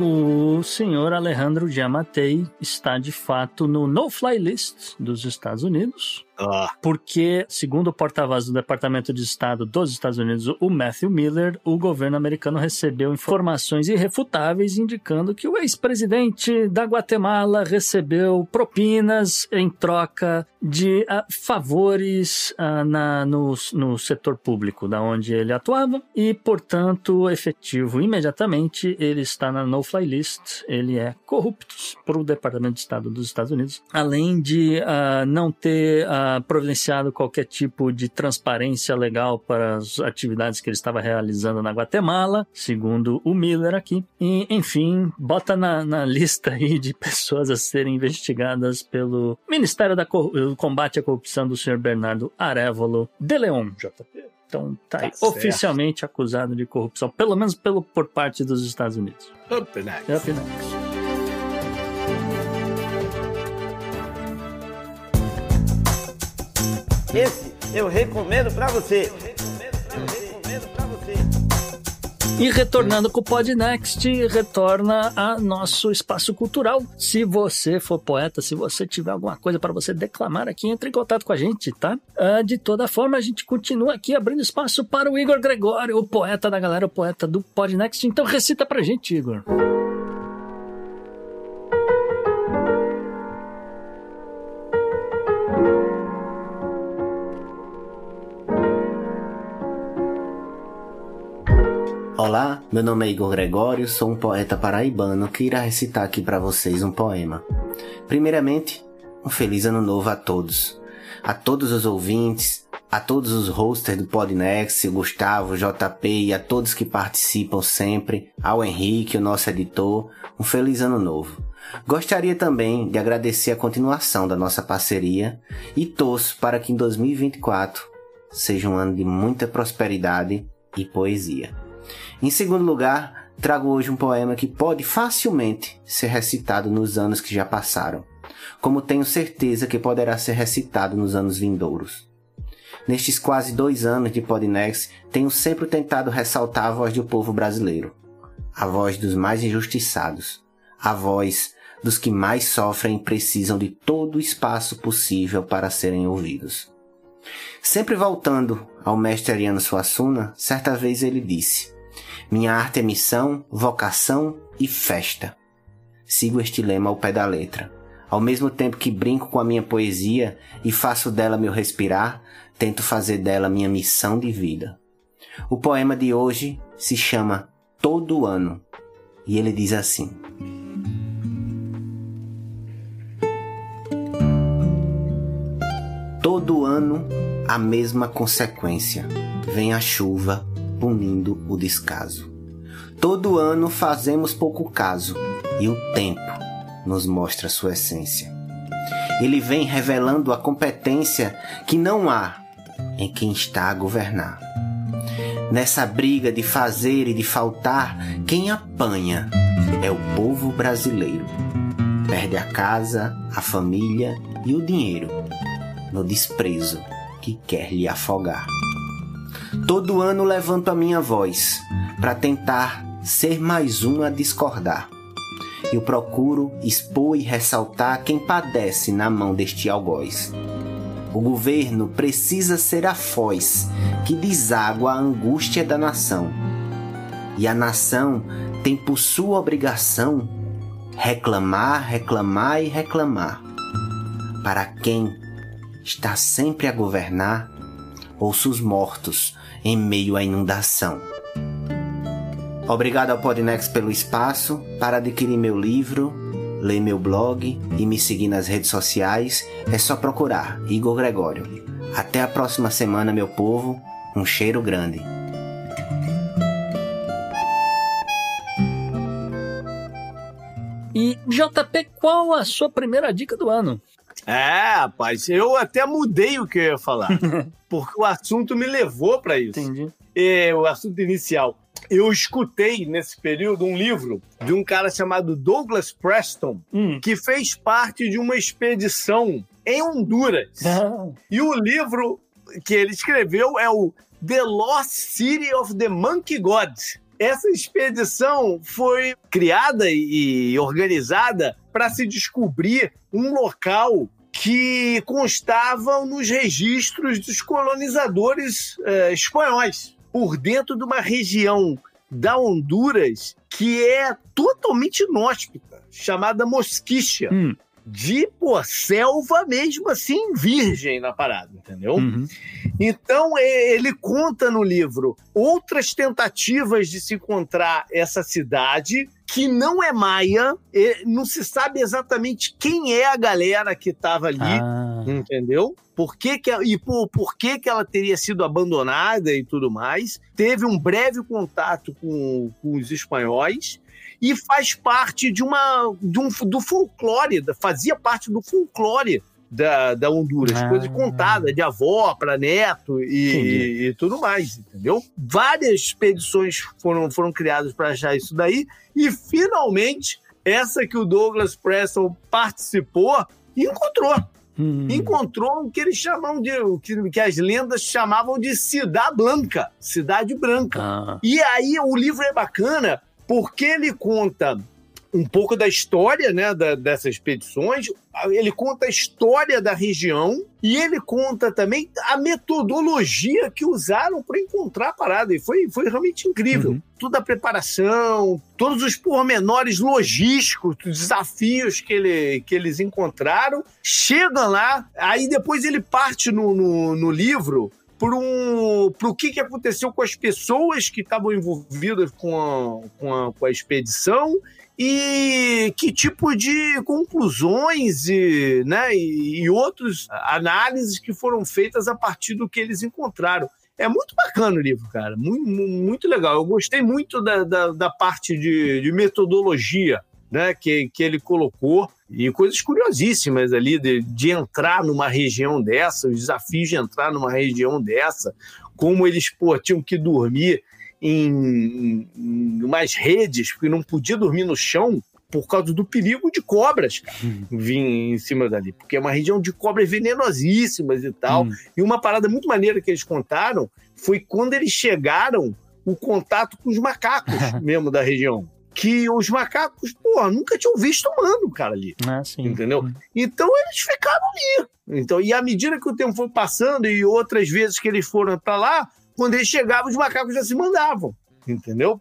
o senhor Alejandro Giammattei está de fato no no-fly list dos Estados Unidos. Ah, Porque, segundo o porta-voz do Departamento de Estado dos Estados Unidos, o Matthew Miller, o governo americano recebeu informações irrefutáveis indicando que o ex-presidente da Guatemala recebeu propinas em troca de ah, favores ah, na- no, no setor público, da onde ele atuava, e, portanto, efetivo imediatamente, ele está na no-fly list, ele é corrupto para o Departamento de Estado dos Estados Unidos, além de ah, não ter ah, providenciado qualquer tipo de transparência legal para as atividades que ele estava realizando na Guatemala, segundo o Miller aqui. E, enfim, bota na, na lista aí de pessoas a serem investigadas pelo Ministério da Cor- Combate à Corrupção do senhor Bernardo Arevalo de Leon, JP. Então tá aí, Tá oficialmente acusado de corrupção, pelo menos pelo, por parte dos Estados Unidos. up next. Up next. Esse eu recomendo pra você. E retornando com o Podnext, retorna a nosso espaço cultural. Se você for poeta, se você tiver alguma coisa para você declamar aqui, entre em contato com a gente, tá? Ah, de toda forma, a gente continua aqui abrindo espaço para o Igor Gregório, o poeta da galera, o poeta do Podnext. Então recita pra gente, Igor. Olá, meu nome é Igor Gregório, sou um poeta paraibano que irá recitar aqui para vocês um poema. Primeiramente, um feliz ano novo a todos. A todos os ouvintes, a todos os hosters do Podnext, Gustavo, JP e a todos que participam sempre, ao Henrique, o nosso editor, um feliz ano novo. Gostaria também de agradecer a continuação da nossa parceria e torço para que em 2024 seja um ano de muita prosperidade e poesia. Em segundo lugar, trago hoje um poema que pode facilmente ser recitado nos anos que já passaram, como tenho certeza que poderá ser recitado nos anos vindouros. Nestes quase dois anos de Podnext, tenho sempre tentado ressaltar a voz do povo brasileiro, a voz dos mais injustiçados, a voz dos que mais sofrem e precisam de todo o espaço possível para serem ouvidos. Sempre voltando ao mestre Ariano Suassuna, certa vez ele disse: Minha arte é missão, vocação e festa. Sigo este lema ao pé da letra. Ao mesmo tempo que brinco com a minha poesia e faço dela meu respirar, tento fazer dela minha missão de vida. O poema de hoje se chama Todo Ano e ele diz assim: Todo ano a mesma consequência. Vem a chuva punindo o descaso. Todo ano fazemos pouco caso e o tempo nos mostra sua essência. Ele vem revelando a competência que não há em quem está a governar. Nessa briga de fazer e de faltar, quem apanha é o povo brasileiro. Perde a casa, a família e o dinheiro no desprezo que quer lhe afogar. Todo ano levanto a minha voz para tentar ser mais um a discordar. Eu procuro expor e ressaltar quem padece na mão deste algoz. O governo precisa ser a foz que deságua a angústia da nação. E a nação tem por sua obrigação reclamar, reclamar e reclamar. Para quem está sempre a governar, ouço os mortos em meio à inundação. Obrigado ao Podnext pelo espaço para adquirir meu livro, ler meu blog e me seguir nas redes sociais. É só procurar Igor Gregório. Até a próxima semana, meu povo. Um cheiro grande. E JP, qual a sua primeira dica do ano? É, rapaz, eu até mudei o que eu ia falar. [LAUGHS] porque o assunto me levou para isso. Entendi. É, o assunto inicial. Eu escutei nesse período um livro de um cara chamado Douglas Preston, Hum. que fez parte de uma expedição em Honduras. E o livro que ele escreveu é o The Lost City of the Monkey God. Essa expedição foi criada e organizada para se descobrir um local que constava nos registros dos colonizadores eh, espanhóis, por dentro de uma região da Honduras que é totalmente inóspita, chamada Mosquicha Hum. de pô, selva mesmo assim, virgem na parada, entendeu? Uhum. Então e- ele conta no livro outras tentativas de se encontrar essa cidade que não é maia, não se sabe exatamente quem é a galera que estava ali. Ah, Entendeu? Por que que, e por, por que, que ela teria sido abandonada e tudo mais. Teve um breve contato com, com os espanhóis e faz parte de uma de um, do folclore, fazia parte do folclore da, da Honduras, Ah. coisa contada de avó para neto e, e tudo mais, entendeu? Várias expedições foram, foram criadas para achar isso daí e finalmente essa que o Douglas Preston participou encontrou hum. encontrou o que eles chamam de. o que, que as lendas chamavam de Cidade Blanca, Cidade Branca. Ah, E aí o livro é bacana porque ele conta um pouco da história né, da- dessas expedições, ele conta a história da região e ele conta também a metodologia que usaram para encontrar a parada. E foi, foi realmente incrível. Uhum. Toda a preparação, todos os pormenores logísticos, os desafios que, ele, que eles encontraram. Chegam lá, aí depois ele parte no, no, no livro por um, pro que, que aconteceu com as pessoas que estavam envolvidas com a, com, a, com a expedição e que tipo de conclusões e, né, e, e outras análises que foram feitas a partir do que eles encontraram. É muito bacana o livro, cara. Muito, muito legal. Eu gostei muito da, da, da parte de, de metodologia né, que, que ele colocou e coisas curiosíssimas ali de, de entrar numa região dessa, os desafios de entrar numa região dessa, como eles pô, tinham que dormir em, em umas redes, porque não podia dormir no chão por causa do perigo de cobras, cara, vir em cima dali, porque é uma região de cobras venenosíssimas e tal. Hum. E uma parada muito maneira que eles contaram foi quando eles chegaram o contato com os macacos [LAUGHS] mesmo da região. Que os macacos, pô, nunca tinham visto humano, cara, ali. ah, sim. Entendeu? Então eles ficaram ali. Então, e à medida que o tempo foi passando e outras vezes que eles foram para lá, quando eles chegavam, os macacos já se mandavam. Entendeu?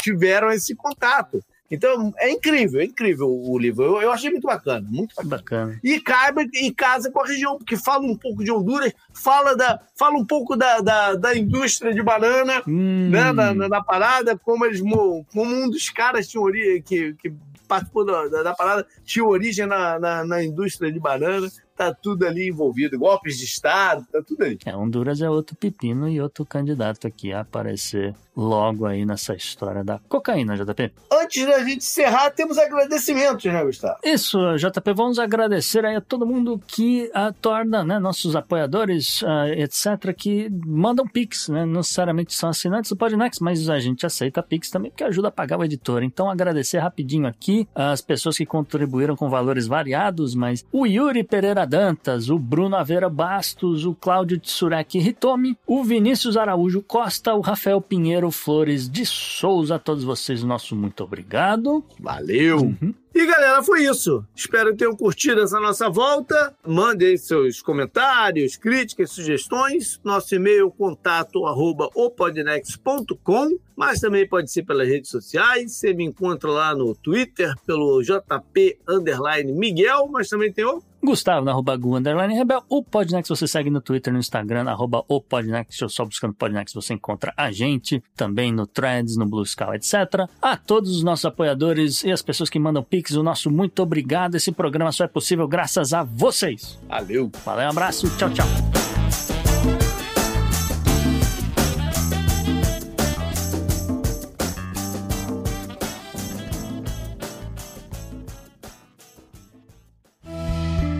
Tiveram esse contato. Então é incrível, é incrível o livro. Eu, eu achei muito bacana, muito bacana. Bacana. E cabe e casa com a região, porque fala um pouco de Honduras, fala, da, fala um pouco da, da, da indústria de banana, Hum, né, na, na, na parada, como eles mo- como um dos caras tinha origem, que, que participou da, da, da parada, tinha origem na, na, na indústria de banana, tá tudo ali envolvido, golpes de Estado, tá tudo ali. É, Honduras é outro pepino e outro candidato aqui a aparecer logo aí nessa história da cocaína, JP. Antes da gente encerrar, temos agradecimentos, né, Gustavo? Isso, JP, vamos agradecer aí a todo mundo que ah, torna, né, nossos apoiadores, ah, etc., que mandam Pix, né, não necessariamente são assinantes do Podnext, mas a gente aceita Pix também, porque ajuda a pagar o editor. Então, agradecer rapidinho aqui as pessoas que contribuíram com valores variados, mas o Yuri Pereira Dantas, o Bruno Aveira Bastos, o Cláudio Tsurek Hitomi, o Vinícius Araújo Costa, o Rafael Pinheiro Flores de Souza, a todos vocês, nosso muito obrigado. Valeu! E galera, foi isso. Espero que tenham curtido essa nossa volta. Mandem aí seus comentários, críticas, sugestões. Nosso e-mail contato arroba opodnext.com, mas também pode ser pelas redes sociais. Você me encontra lá no Twitter pelo JP underline Miguel, mas também tem o Gustavo, na arroba Gu, underline Rebel. O Podnext você segue no Twitter, no Instagram, arroba o Podnext. Ou só buscando Podnext você encontra a gente. Também no Threads, no Blue Sky, etc. A todos os nossos apoiadores e as pessoas que mandam Pix, o nosso muito obrigado. Esse programa só é possível graças a vocês. Valeu! Valeu, um abraço, tchau, tchau.